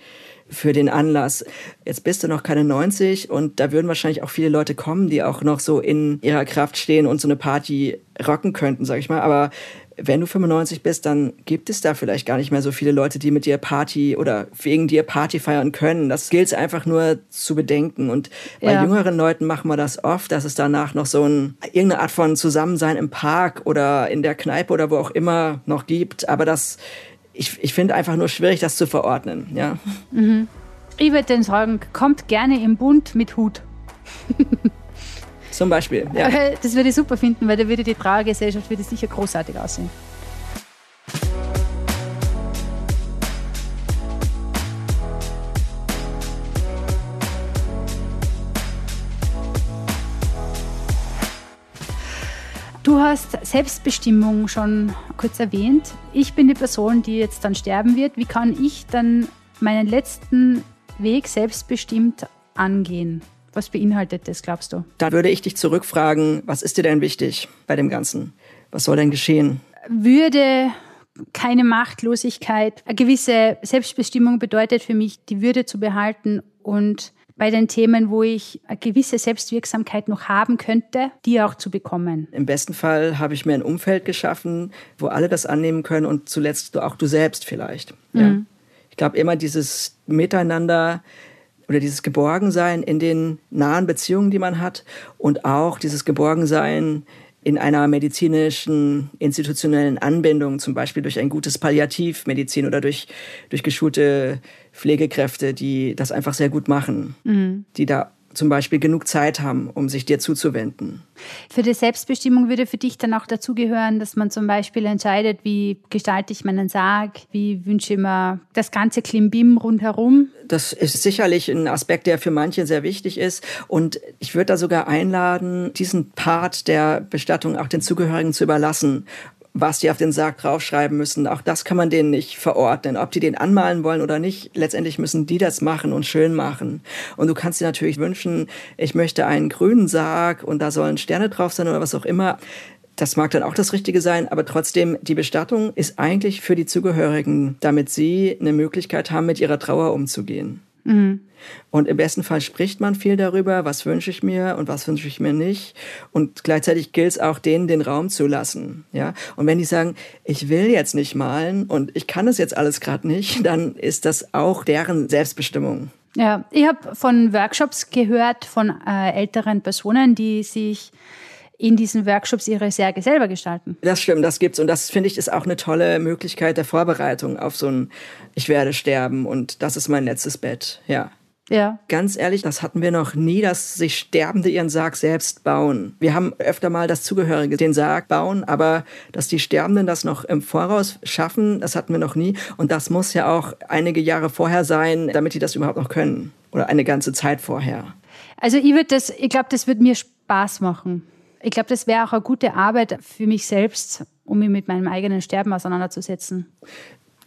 für den Anlass. Jetzt bist du noch keine 90 und da würden wahrscheinlich auch viele Leute kommen, die auch noch so in ihrer Kraft stehen und so eine Party rocken könnten, sag ich mal. Aber wenn du 95 bist, dann gibt es da vielleicht gar nicht mehr so viele Leute, die mit dir Party oder wegen dir Party feiern können. Das gilt es einfach nur zu bedenken. Und bei ja. jüngeren Leuten machen wir das oft, dass es danach noch so ein, irgendeine Art von Zusammensein im Park oder in der Kneipe oder wo auch immer noch gibt. Aber das ich, ich finde einfach nur schwierig, das zu verordnen. Ja. Mhm. Ich würde dann sagen, kommt gerne im Bund mit Hut. Zum Beispiel, ja. Das würde ich super finden, weil da würde die Trauergesellschaft würde sicher großartig aussehen. Du hast Selbstbestimmung schon kurz erwähnt. Ich bin die Person, die jetzt dann sterben wird. Wie kann ich dann meinen letzten Weg selbstbestimmt angehen? Was beinhaltet das, glaubst du? Da würde ich dich zurückfragen, was ist dir denn wichtig bei dem Ganzen? Was soll denn geschehen? Würde keine Machtlosigkeit. Eine gewisse Selbstbestimmung bedeutet für mich, die Würde zu behalten und bei den Themen, wo ich eine gewisse Selbstwirksamkeit noch haben könnte, die auch zu bekommen. Im besten Fall habe ich mir ein Umfeld geschaffen, wo alle das annehmen können und zuletzt auch du selbst vielleicht. Mhm. Ja. Ich glaube immer dieses Miteinander oder dieses Geborgensein in den nahen Beziehungen, die man hat und auch dieses Geborgensein in einer medizinischen, institutionellen Anbindung, zum Beispiel durch ein gutes Palliativmedizin oder durch, durch geschulte Pflegekräfte, die das einfach sehr gut machen, mhm. die da zum Beispiel genug Zeit haben, um sich dir zuzuwenden. Für die Selbstbestimmung würde für dich dann auch dazugehören, dass man zum Beispiel entscheidet, wie gestalte ich meinen Sarg, wie wünsche ich mir das ganze Klimbim rundherum. Das ist sicherlich ein Aspekt, der für manche sehr wichtig ist. Und ich würde da sogar einladen, diesen Part der Bestattung auch den Zugehörigen zu überlassen was die auf den Sarg draufschreiben müssen. Auch das kann man denen nicht verordnen. Ob die den anmalen wollen oder nicht, letztendlich müssen die das machen und schön machen. Und du kannst dir natürlich wünschen, ich möchte einen grünen Sarg und da sollen Sterne drauf sein oder was auch immer. Das mag dann auch das Richtige sein, aber trotzdem, die Bestattung ist eigentlich für die Zugehörigen, damit sie eine Möglichkeit haben, mit ihrer Trauer umzugehen. Mhm. Und im besten Fall spricht man viel darüber, was wünsche ich mir und was wünsche ich mir nicht. Und gleichzeitig gilt es auch, denen den Raum zu lassen. Ja? Und wenn die sagen, ich will jetzt nicht malen und ich kann es jetzt alles gerade nicht, dann ist das auch deren Selbstbestimmung. Ja, ich habe von Workshops gehört von äh, älteren Personen, die sich in diesen Workshops ihre Särge selber gestalten. Das stimmt, das gibt's und das finde ich ist auch eine tolle Möglichkeit der Vorbereitung auf so ein Ich werde sterben und das ist mein letztes Bett. Ja. Ja. Ganz ehrlich, das hatten wir noch nie, dass sich Sterbende ihren Sarg selbst bauen. Wir haben öfter mal das Zugehörige den Sarg bauen, aber dass die Sterbenden das noch im Voraus schaffen, das hatten wir noch nie. Und das muss ja auch einige Jahre vorher sein, damit die das überhaupt noch können. Oder eine ganze Zeit vorher. Also ich würde das, ich glaube, das würde mir Spaß machen. Ich glaube, das wäre auch eine gute Arbeit für mich selbst, um mich mit meinem eigenen Sterben auseinanderzusetzen.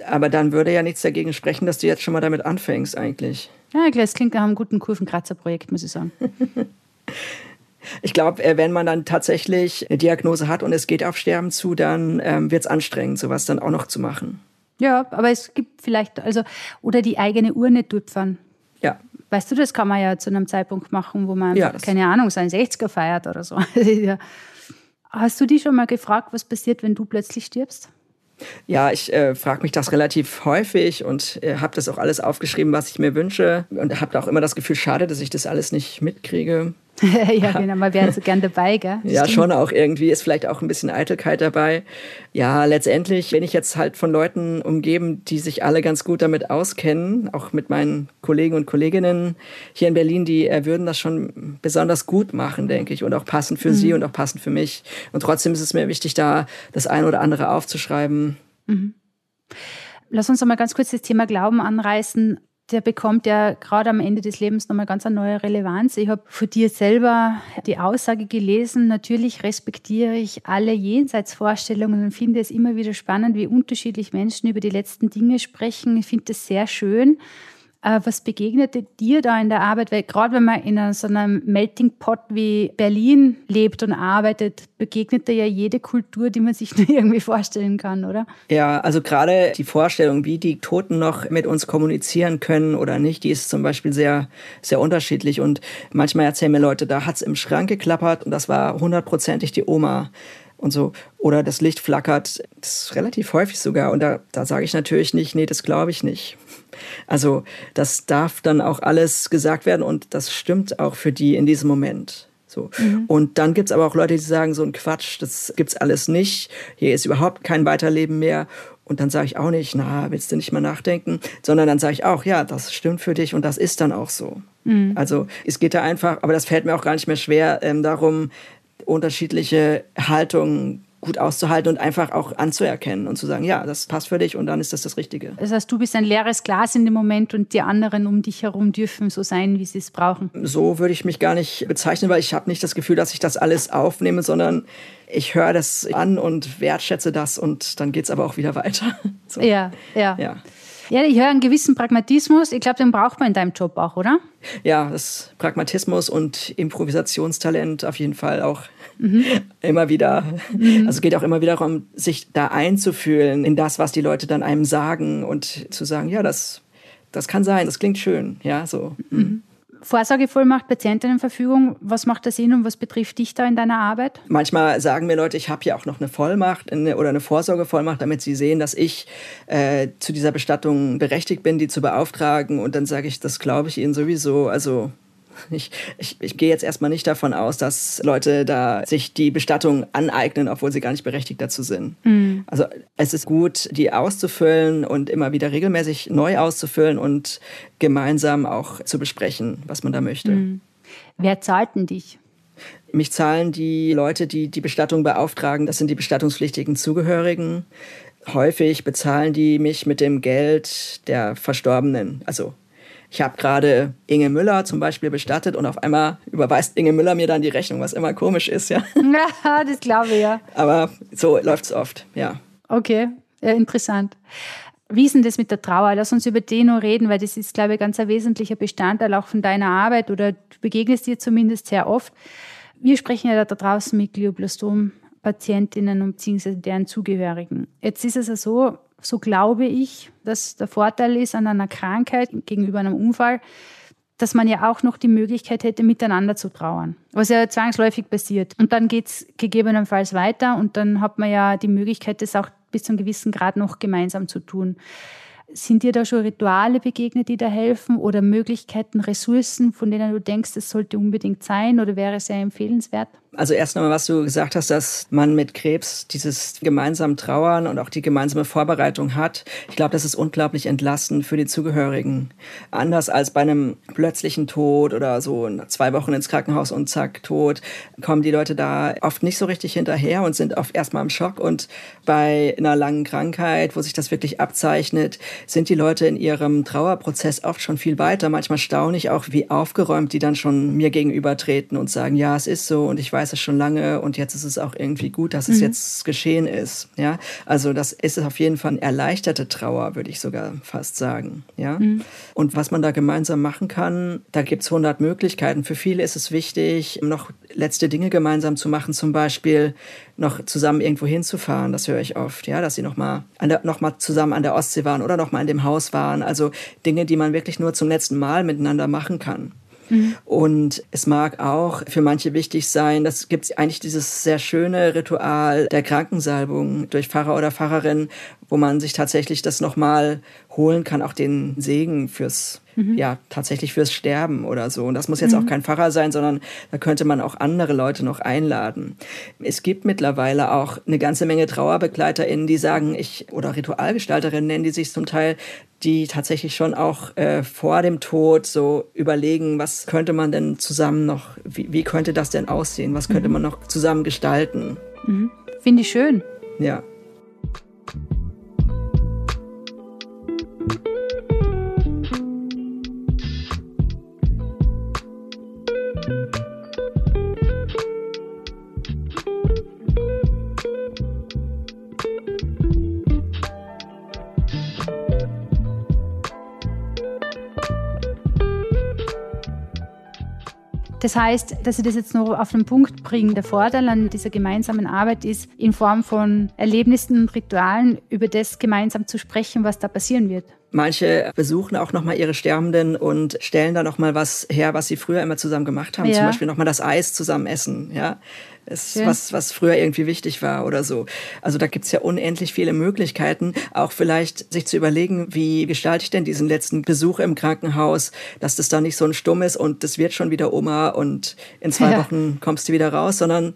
Aber dann würde ja nichts dagegen sprechen, dass du jetzt schon mal damit anfängst, eigentlich. Ja, das klingt nach einem guten Kurvenkratzer-Projekt, muss ich sagen. Ich glaube, äh, wenn man dann tatsächlich eine Diagnose hat und es geht auf Sterben zu, dann ähm, wird es anstrengend, sowas dann auch noch zu machen. Ja, aber es gibt vielleicht, also, oder die eigene Urne tupfern. Ja. Weißt du, das kann man ja zu einem Zeitpunkt machen, wo man, ja, keine Ahnung, seinen 60er feiert oder so. Hast du dich schon mal gefragt, was passiert, wenn du plötzlich stirbst? Ja, ich äh, frage mich das relativ häufig und äh, habe das auch alles aufgeschrieben, was ich mir wünsche. Und habe auch immer das Gefühl, schade, dass ich das alles nicht mitkriege. ja, genau, man wäre so gern dabei, gell? ja, schon auch irgendwie. Ist vielleicht auch ein bisschen Eitelkeit dabei. Ja, letztendlich bin ich jetzt halt von Leuten umgeben, die sich alle ganz gut damit auskennen. Auch mit meinen Kollegen und Kolleginnen hier in Berlin, die äh, würden das schon besonders gut machen, denke ich. Und auch passend für mhm. sie und auch passend für mich. Und trotzdem ist es mir wichtig, da das eine oder andere aufzuschreiben. Mhm. Lass uns noch mal ganz kurz das Thema Glauben anreißen der bekommt ja gerade am Ende des Lebens nochmal ganz eine neue Relevanz. Ich habe von dir selber die Aussage gelesen, natürlich respektiere ich alle Jenseitsvorstellungen und finde es immer wieder spannend, wie unterschiedlich Menschen über die letzten Dinge sprechen. Ich finde das sehr schön. Äh, was begegnete dir da in der Arbeit? Weil gerade wenn man in so einem Melting Pot wie Berlin lebt und arbeitet, begegnet da ja jede Kultur, die man sich nur irgendwie vorstellen kann, oder? Ja, also gerade die Vorstellung, wie die Toten noch mit uns kommunizieren können oder nicht, die ist zum Beispiel sehr, sehr unterschiedlich. Und manchmal erzählen mir Leute, da hat es im Schrank geklappert und das war hundertprozentig die Oma und so. Oder das Licht flackert. Das ist relativ häufig sogar. Und da, da sage ich natürlich nicht, nee, das glaube ich nicht. Also das darf dann auch alles gesagt werden und das stimmt auch für die in diesem Moment. So. Mhm. Und dann gibt es aber auch Leute, die sagen, so ein Quatsch, das gibt's alles nicht. Hier ist überhaupt kein Weiterleben mehr. Und dann sage ich auch nicht, na, willst du nicht mal nachdenken? Sondern dann sage ich auch, ja, das stimmt für dich und das ist dann auch so. Mhm. Also es geht da einfach, aber das fällt mir auch gar nicht mehr schwer, ähm, darum, unterschiedliche Haltungen gut auszuhalten und einfach auch anzuerkennen und zu sagen, ja, das passt für dich und dann ist das das Richtige. Das heißt, du bist ein leeres Glas in dem Moment und die anderen um dich herum dürfen so sein, wie sie es brauchen. So würde ich mich gar nicht bezeichnen, weil ich habe nicht das Gefühl, dass ich das alles aufnehme, sondern ich höre das an und wertschätze das und dann geht es aber auch wieder weiter. So. Ja, ja. ja. Ja, ich höre einen gewissen Pragmatismus. Ich glaube, den braucht man in deinem Job auch, oder? Ja, das Pragmatismus und Improvisationstalent auf jeden Fall auch mhm. immer wieder. Mhm. Also es geht auch immer wieder darum, sich da einzufühlen in das, was die Leute dann einem sagen und zu sagen, ja, das, das kann sein, das klingt schön, ja, so. Mhm. Vorsorgevollmacht, Patientinnenverfügung, was macht das Sinn und was betrifft dich da in deiner Arbeit? Manchmal sagen mir Leute, ich habe ja auch noch eine Vollmacht oder eine Vorsorgevollmacht, damit sie sehen, dass ich äh, zu dieser Bestattung berechtigt bin, die zu beauftragen. Und dann sage ich, das glaube ich ihnen sowieso. Also ich, ich, ich gehe jetzt erstmal nicht davon aus, dass Leute da sich die Bestattung aneignen, obwohl sie gar nicht berechtigt dazu sind. Mhm. Also es ist gut, die auszufüllen und immer wieder regelmäßig neu auszufüllen und gemeinsam auch zu besprechen, was man da möchte. Mhm. Wer zahlt denn dich? Mich zahlen die Leute, die die Bestattung beauftragen. Das sind die bestattungspflichtigen Zugehörigen. Häufig bezahlen die mich mit dem Geld der Verstorbenen. Also ich habe gerade Inge Müller zum Beispiel bestattet und auf einmal überweist Inge Müller mir dann die Rechnung, was immer komisch ist, ja. Ja, das glaube ich ja. Aber so läuft es oft, ja. Okay, ja, interessant. Wie ist denn das mit der Trauer? Lass uns über die noch reden, weil das ist, glaube ich, ganz ein wesentlicher Bestandteil auch von deiner Arbeit oder du begegnest dir zumindest sehr oft. Wir sprechen ja da draußen mit Glioblastom-Patientinnen und beziehungsweise deren Zugehörigen. Jetzt ist es ja so, so glaube ich, dass der Vorteil ist an einer Krankheit gegenüber einem Unfall, dass man ja auch noch die Möglichkeit hätte, miteinander zu trauern. Was ja zwangsläufig passiert. Und dann geht es gegebenenfalls weiter und dann hat man ja die Möglichkeit, das auch bis zu einem gewissen Grad noch gemeinsam zu tun. Sind dir da schon Rituale begegnet, die da helfen oder Möglichkeiten, Ressourcen, von denen du denkst, es sollte unbedingt sein oder wäre sehr empfehlenswert? Also erst einmal, was du gesagt hast, dass man mit Krebs dieses gemeinsame Trauern und auch die gemeinsame Vorbereitung hat. Ich glaube, das ist unglaublich entlastend für die Zugehörigen. Anders als bei einem plötzlichen Tod oder so zwei Wochen ins Krankenhaus und zack, tot, kommen die Leute da oft nicht so richtig hinterher und sind oft erstmal im Schock. Und bei einer langen Krankheit, wo sich das wirklich abzeichnet, sind die Leute in ihrem Trauerprozess oft schon viel weiter. Manchmal staune ich auch, wie aufgeräumt die dann schon mir gegenübertreten und sagen, ja, es ist so und ich weiß es schon lange und jetzt ist es auch irgendwie gut, dass es mhm. jetzt geschehen ist. Ja, also das ist auf jeden Fall eine erleichterte Trauer, würde ich sogar fast sagen. Ja, mhm. und was man da gemeinsam machen kann, da gibt es 100 Möglichkeiten. Für viele ist es wichtig, noch letzte Dinge gemeinsam zu machen, zum Beispiel noch zusammen irgendwo hinzufahren. Das höre ich oft, ja, dass sie noch mal, an der, noch mal zusammen an der Ostsee waren oder noch mal in dem Haus waren. Also Dinge, die man wirklich nur zum letzten Mal miteinander machen kann. Mhm. Und es mag auch für manche wichtig sein, das gibt eigentlich dieses sehr schöne Ritual der Krankensalbung durch Pfarrer oder Pfarrerin, wo man sich tatsächlich das nochmal holen kann, auch den Segen fürs, mhm. ja, tatsächlich fürs Sterben oder so. Und das muss jetzt mhm. auch kein Pfarrer sein, sondern da könnte man auch andere Leute noch einladen. Es gibt mittlerweile auch eine ganze Menge TrauerbegleiterInnen, die sagen, ich, oder Ritualgestalterinnen nennen die sich zum Teil, die tatsächlich schon auch äh, vor dem Tod so überlegen, was könnte man denn zusammen noch, wie, wie könnte das denn aussehen, was könnte mhm. man noch zusammen gestalten. Mhm. Finde ich schön. Ja. Thank you. Das heißt, dass Sie das jetzt noch auf den Punkt bringen. Der Vorteil an dieser gemeinsamen Arbeit ist, in Form von Erlebnissen und Ritualen über das gemeinsam zu sprechen, was da passieren wird. Manche besuchen auch nochmal ihre Sterbenden und stellen da nochmal was her, was sie früher immer zusammen gemacht haben. Ja. Zum Beispiel nochmal das Eis zusammen essen. Ja, ist was, was früher irgendwie wichtig war oder so. Also da gibt's ja unendlich viele Möglichkeiten, auch vielleicht sich zu überlegen, wie gestalte ich denn diesen letzten Besuch im Krankenhaus, dass das da nicht so ein Stumm ist und das wird schon wieder Oma und in zwei ja. Wochen kommst du wieder raus, sondern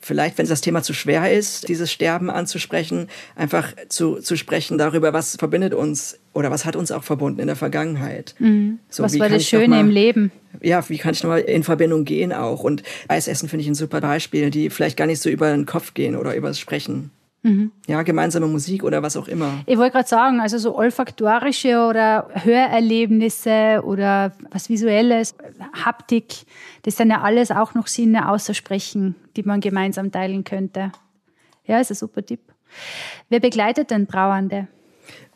vielleicht, wenn das Thema zu schwer ist, dieses Sterben anzusprechen, einfach zu, zu sprechen darüber, was verbindet uns oder was hat uns auch verbunden in der Vergangenheit. Mhm. So, was war das Schöne mal, im Leben? Ja, wie kann ich nochmal in Verbindung gehen auch? Und Eisessen finde ich ein super Beispiel, die vielleicht gar nicht so über den Kopf gehen oder über das Sprechen. Mhm. Ja, gemeinsame Musik oder was auch immer. Ich wollte gerade sagen, also so olfaktorische oder Hörerlebnisse oder was Visuelles, Haptik, das sind ja alles auch noch Sinne außer Sprechen, die man gemeinsam teilen könnte. Ja, ist ein super Tipp. Wer begleitet denn Trauernde?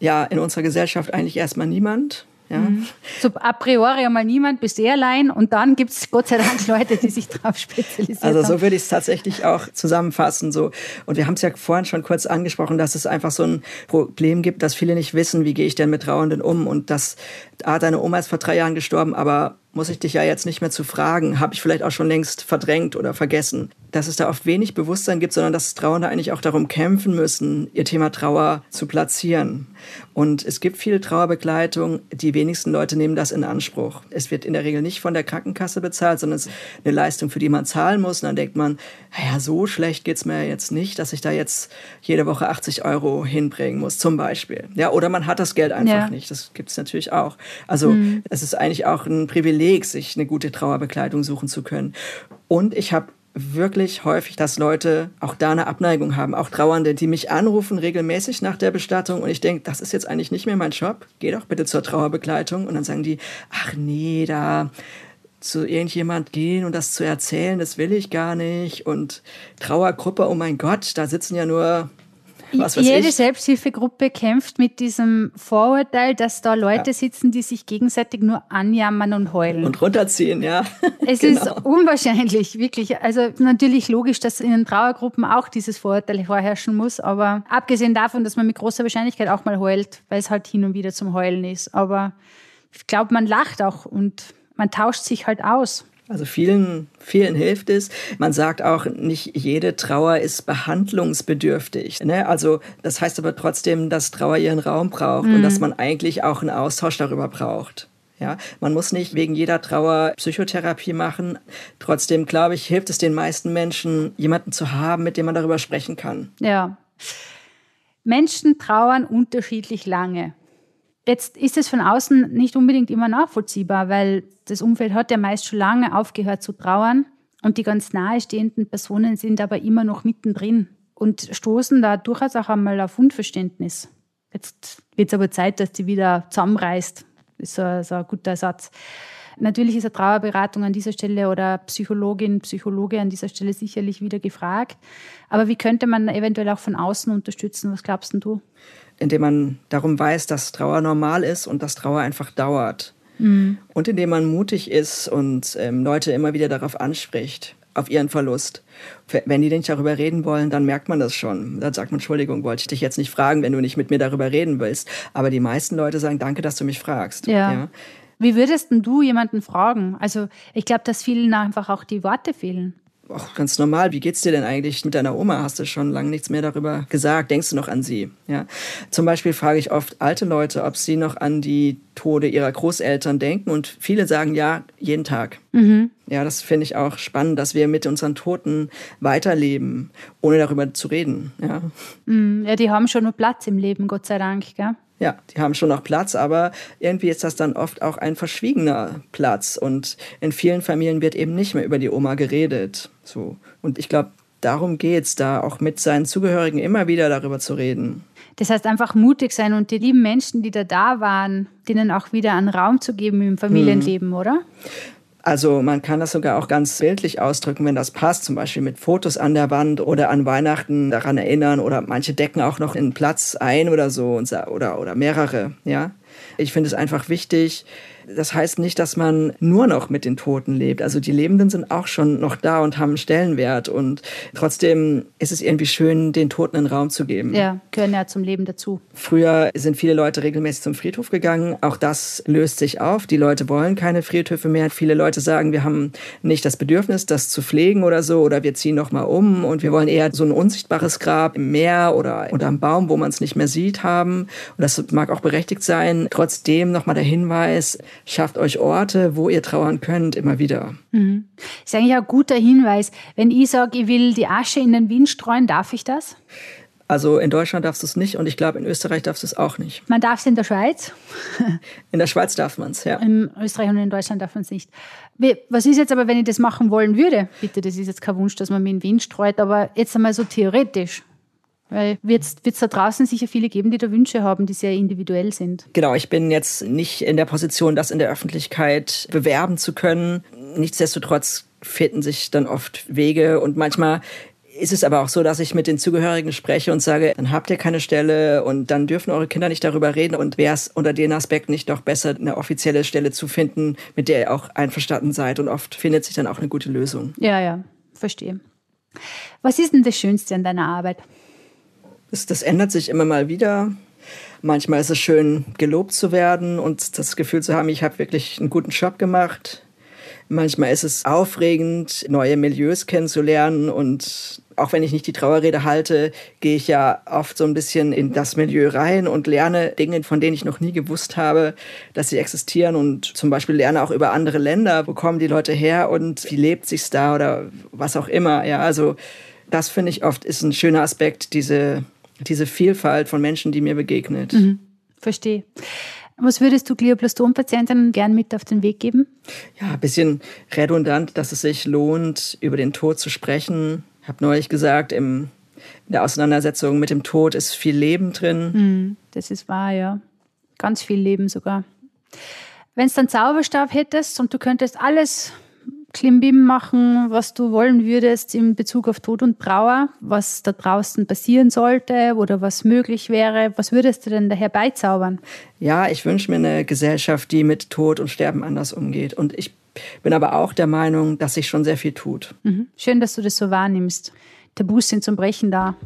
Ja, in unserer Gesellschaft eigentlich erstmal niemand. Ja. Mhm. So a priori einmal niemand, bis eh allein und dann gibt es Gott sei Dank Leute, die sich darauf spezialisieren. Also so würde ich es tatsächlich auch zusammenfassen. So. Und wir haben es ja vorhin schon kurz angesprochen, dass es einfach so ein Problem gibt, dass viele nicht wissen, wie gehe ich denn mit Trauernden um und dass, ah, deine Oma ist vor drei Jahren gestorben, aber muss ich dich ja jetzt nicht mehr zu fragen, habe ich vielleicht auch schon längst verdrängt oder vergessen. Dass es da oft wenig Bewusstsein gibt, sondern dass Trauernde eigentlich auch darum kämpfen müssen, ihr Thema Trauer zu platzieren. Und es gibt viel Trauerbegleitung. Die wenigsten Leute nehmen das in Anspruch. Es wird in der Regel nicht von der Krankenkasse bezahlt, sondern es ist eine Leistung, für die man zahlen muss. Und dann denkt man, naja, so schlecht geht's mir jetzt nicht, dass ich da jetzt jede Woche 80 Euro hinbringen muss, zum Beispiel. Ja, oder man hat das Geld einfach ja. nicht. Das gibt's natürlich auch. Also mhm. es ist eigentlich auch ein Privileg, Privileg, sich eine gute Trauerbekleidung suchen zu können. Und ich habe wirklich häufig, dass Leute auch da eine Abneigung haben, auch Trauernde, die mich anrufen regelmäßig nach der Bestattung. Und ich denke, das ist jetzt eigentlich nicht mehr mein Job, geh doch bitte zur Trauerbegleitung. Und dann sagen die, ach nee, da zu irgendjemand gehen und das zu erzählen, das will ich gar nicht. Und Trauergruppe, oh mein Gott, da sitzen ja nur was weiß Jede ich. Selbsthilfegruppe kämpft mit diesem Vorurteil, dass da Leute ja. sitzen, die sich gegenseitig nur anjammern und heulen. Und runterziehen, ja. Es genau. ist unwahrscheinlich, wirklich. Also natürlich logisch, dass in den Trauergruppen auch dieses Vorurteil vorherrschen muss. Aber abgesehen davon, dass man mit großer Wahrscheinlichkeit auch mal heult, weil es halt hin und wieder zum Heulen ist. Aber ich glaube, man lacht auch und man tauscht sich halt aus. Also vielen, vielen hilft es. Man sagt auch, nicht jede Trauer ist behandlungsbedürftig. Ne? Also das heißt aber trotzdem, dass Trauer ihren Raum braucht mhm. und dass man eigentlich auch einen Austausch darüber braucht. Ja, man muss nicht wegen jeder Trauer Psychotherapie machen. Trotzdem, glaube ich, hilft es den meisten Menschen, jemanden zu haben, mit dem man darüber sprechen kann. Ja. Menschen trauern unterschiedlich lange. Jetzt ist es von außen nicht unbedingt immer nachvollziehbar, weil das Umfeld hat ja meist schon lange aufgehört zu trauern und die ganz nahestehenden Personen sind aber immer noch mittendrin und stoßen da durchaus auch einmal auf Unverständnis. Jetzt wird es aber Zeit, dass die wieder zusammenreißt. Das ist so, so ein guter Satz. Natürlich ist eine Trauerberatung an dieser Stelle oder Psychologin, Psychologe an dieser Stelle sicherlich wieder gefragt. Aber wie könnte man eventuell auch von außen unterstützen? Was glaubst du? Indem man darum weiß, dass Trauer normal ist und dass Trauer einfach dauert. Mhm. Und indem man mutig ist und ähm, Leute immer wieder darauf anspricht, auf ihren Verlust. Wenn die nicht darüber reden wollen, dann merkt man das schon. Dann sagt man, Entschuldigung, wollte ich dich jetzt nicht fragen, wenn du nicht mit mir darüber reden willst. Aber die meisten Leute sagen, danke, dass du mich fragst. Ja. ja. Wie würdest du jemanden fragen? Also ich glaube, dass vielen einfach auch die Worte fehlen auch ganz normal, wie geht's dir denn eigentlich mit deiner Oma? Hast du schon lange nichts mehr darüber gesagt? Denkst du noch an sie? Ja. Zum Beispiel frage ich oft alte Leute, ob sie noch an die Tode ihrer Großeltern denken und viele sagen ja, jeden Tag. Mhm. Ja, das finde ich auch spannend, dass wir mit unseren Toten weiterleben, ohne darüber zu reden. Ja, mhm. ja die haben schon nur Platz im Leben, Gott sei Dank, gell? Ja, die haben schon noch Platz, aber irgendwie ist das dann oft auch ein verschwiegener Platz. Und in vielen Familien wird eben nicht mehr über die Oma geredet. So. Und ich glaube, darum geht es, da auch mit seinen Zugehörigen immer wieder darüber zu reden. Das heißt, einfach mutig sein und die lieben Menschen, die da da waren, denen auch wieder einen Raum zu geben im Familienleben, hm. oder? Also man kann das sogar auch ganz bildlich ausdrücken, wenn das passt, zum Beispiel mit Fotos an der Wand oder an Weihnachten daran erinnern oder manche decken auch noch einen Platz ein oder so oder, oder mehrere, ja. Ich finde es einfach wichtig, das heißt nicht, dass man nur noch mit den Toten lebt. Also die Lebenden sind auch schon noch da und haben einen Stellenwert. Und trotzdem ist es irgendwie schön, den Toten einen Raum zu geben. Ja, gehören ja zum Leben dazu. Früher sind viele Leute regelmäßig zum Friedhof gegangen. Auch das löst sich auf. Die Leute wollen keine Friedhöfe mehr. Viele Leute sagen, wir haben nicht das Bedürfnis, das zu pflegen oder so. Oder wir ziehen noch mal um und wir wollen eher so ein unsichtbares Grab im Meer oder unter einem Baum, wo man es nicht mehr sieht, haben. Und das mag auch berechtigt sein. Trotzdem noch mal der Hinweis, schafft euch Orte, wo ihr trauern könnt, immer wieder. Mhm. Das ist eigentlich ein guter Hinweis. Wenn ich sage, ich will die Asche in den Wind streuen, darf ich das? Also in Deutschland darfst du es nicht und ich glaube, in Österreich darfst du es auch nicht. Man darf es in der Schweiz? in der Schweiz darf man es, ja. In Österreich und in Deutschland darf man es nicht. Was ist jetzt aber, wenn ich das machen wollen würde? Bitte, das ist jetzt kein Wunsch, dass man mir in den Wind streut, aber jetzt einmal so theoretisch. Weil wird es da draußen sicher viele geben, die da Wünsche haben, die sehr individuell sind. Genau, ich bin jetzt nicht in der Position, das in der Öffentlichkeit bewerben zu können. Nichtsdestotrotz finden sich dann oft Wege und manchmal ist es aber auch so, dass ich mit den Zugehörigen spreche und sage, dann habt ihr keine Stelle und dann dürfen eure Kinder nicht darüber reden und wäre es unter den Aspekten nicht doch besser, eine offizielle Stelle zu finden, mit der ihr auch einverstanden seid und oft findet sich dann auch eine gute Lösung. Ja, ja, verstehe. Was ist denn das Schönste an deiner Arbeit? Das, das ändert sich immer mal wieder. Manchmal ist es schön, gelobt zu werden und das Gefühl zu haben, ich habe wirklich einen guten Job gemacht. Manchmal ist es aufregend, neue Milieus kennenzulernen und auch wenn ich nicht die Trauerrede halte, gehe ich ja oft so ein bisschen in das Milieu rein und lerne Dinge, von denen ich noch nie gewusst habe, dass sie existieren und zum Beispiel lerne auch über andere Länder, wo kommen die Leute her und wie lebt sich's da oder was auch immer. Ja, also das finde ich oft ist ein schöner Aspekt, diese diese Vielfalt von Menschen, die mir begegnet. Mhm. Verstehe. Was würdest du Glioblastom-Patientinnen gern mit auf den Weg geben? Ja, ein bisschen redundant, dass es sich lohnt, über den Tod zu sprechen. Ich habe neulich gesagt, im, in der Auseinandersetzung mit dem Tod ist viel Leben drin. Mm, das ist wahr, ja. Ganz viel Leben sogar. Wenn du einen Zauberstab hättest und du könntest alles Klimbim machen, was du wollen würdest in Bezug auf Tod und Trauer, was da draußen passieren sollte oder was möglich wäre. Was würdest du denn da herbeizaubern? Ja, ich wünsche mir eine Gesellschaft, die mit Tod und Sterben anders umgeht. Und ich bin aber auch der Meinung, dass sich schon sehr viel tut. Mhm. Schön, dass du das so wahrnimmst. Tabus sind zum Brechen da.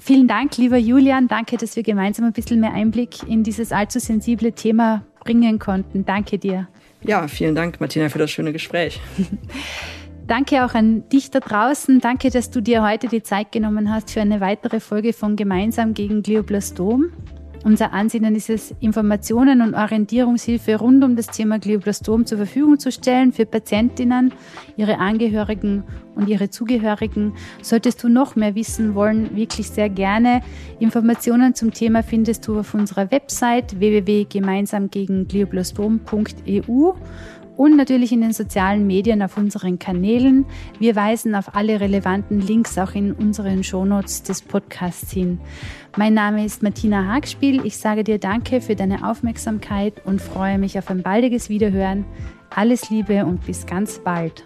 Vielen Dank, lieber Julian. Danke, dass wir gemeinsam ein bisschen mehr Einblick in dieses allzu sensible Thema bringen konnten. Danke dir. Ja, vielen Dank, Martina, für das schöne Gespräch. Danke auch an dich da draußen. Danke, dass du dir heute die Zeit genommen hast für eine weitere Folge von Gemeinsam gegen Glioblastom. Unser Ansinnen ist es, Informationen und Orientierungshilfe rund um das Thema Glioblastom zur Verfügung zu stellen für Patientinnen, ihre Angehörigen und ihre Zugehörigen. Solltest du noch mehr wissen wollen, wirklich sehr gerne. Informationen zum Thema findest du auf unserer Website www.gemeinsamgegenglioblastom.eu und natürlich in den sozialen Medien auf unseren Kanälen. Wir weisen auf alle relevanten Links auch in unseren Shownotes des Podcasts hin. Mein Name ist Martina Hagspiel. Ich sage dir Danke für deine Aufmerksamkeit und freue mich auf ein baldiges Wiederhören. Alles Liebe und bis ganz bald.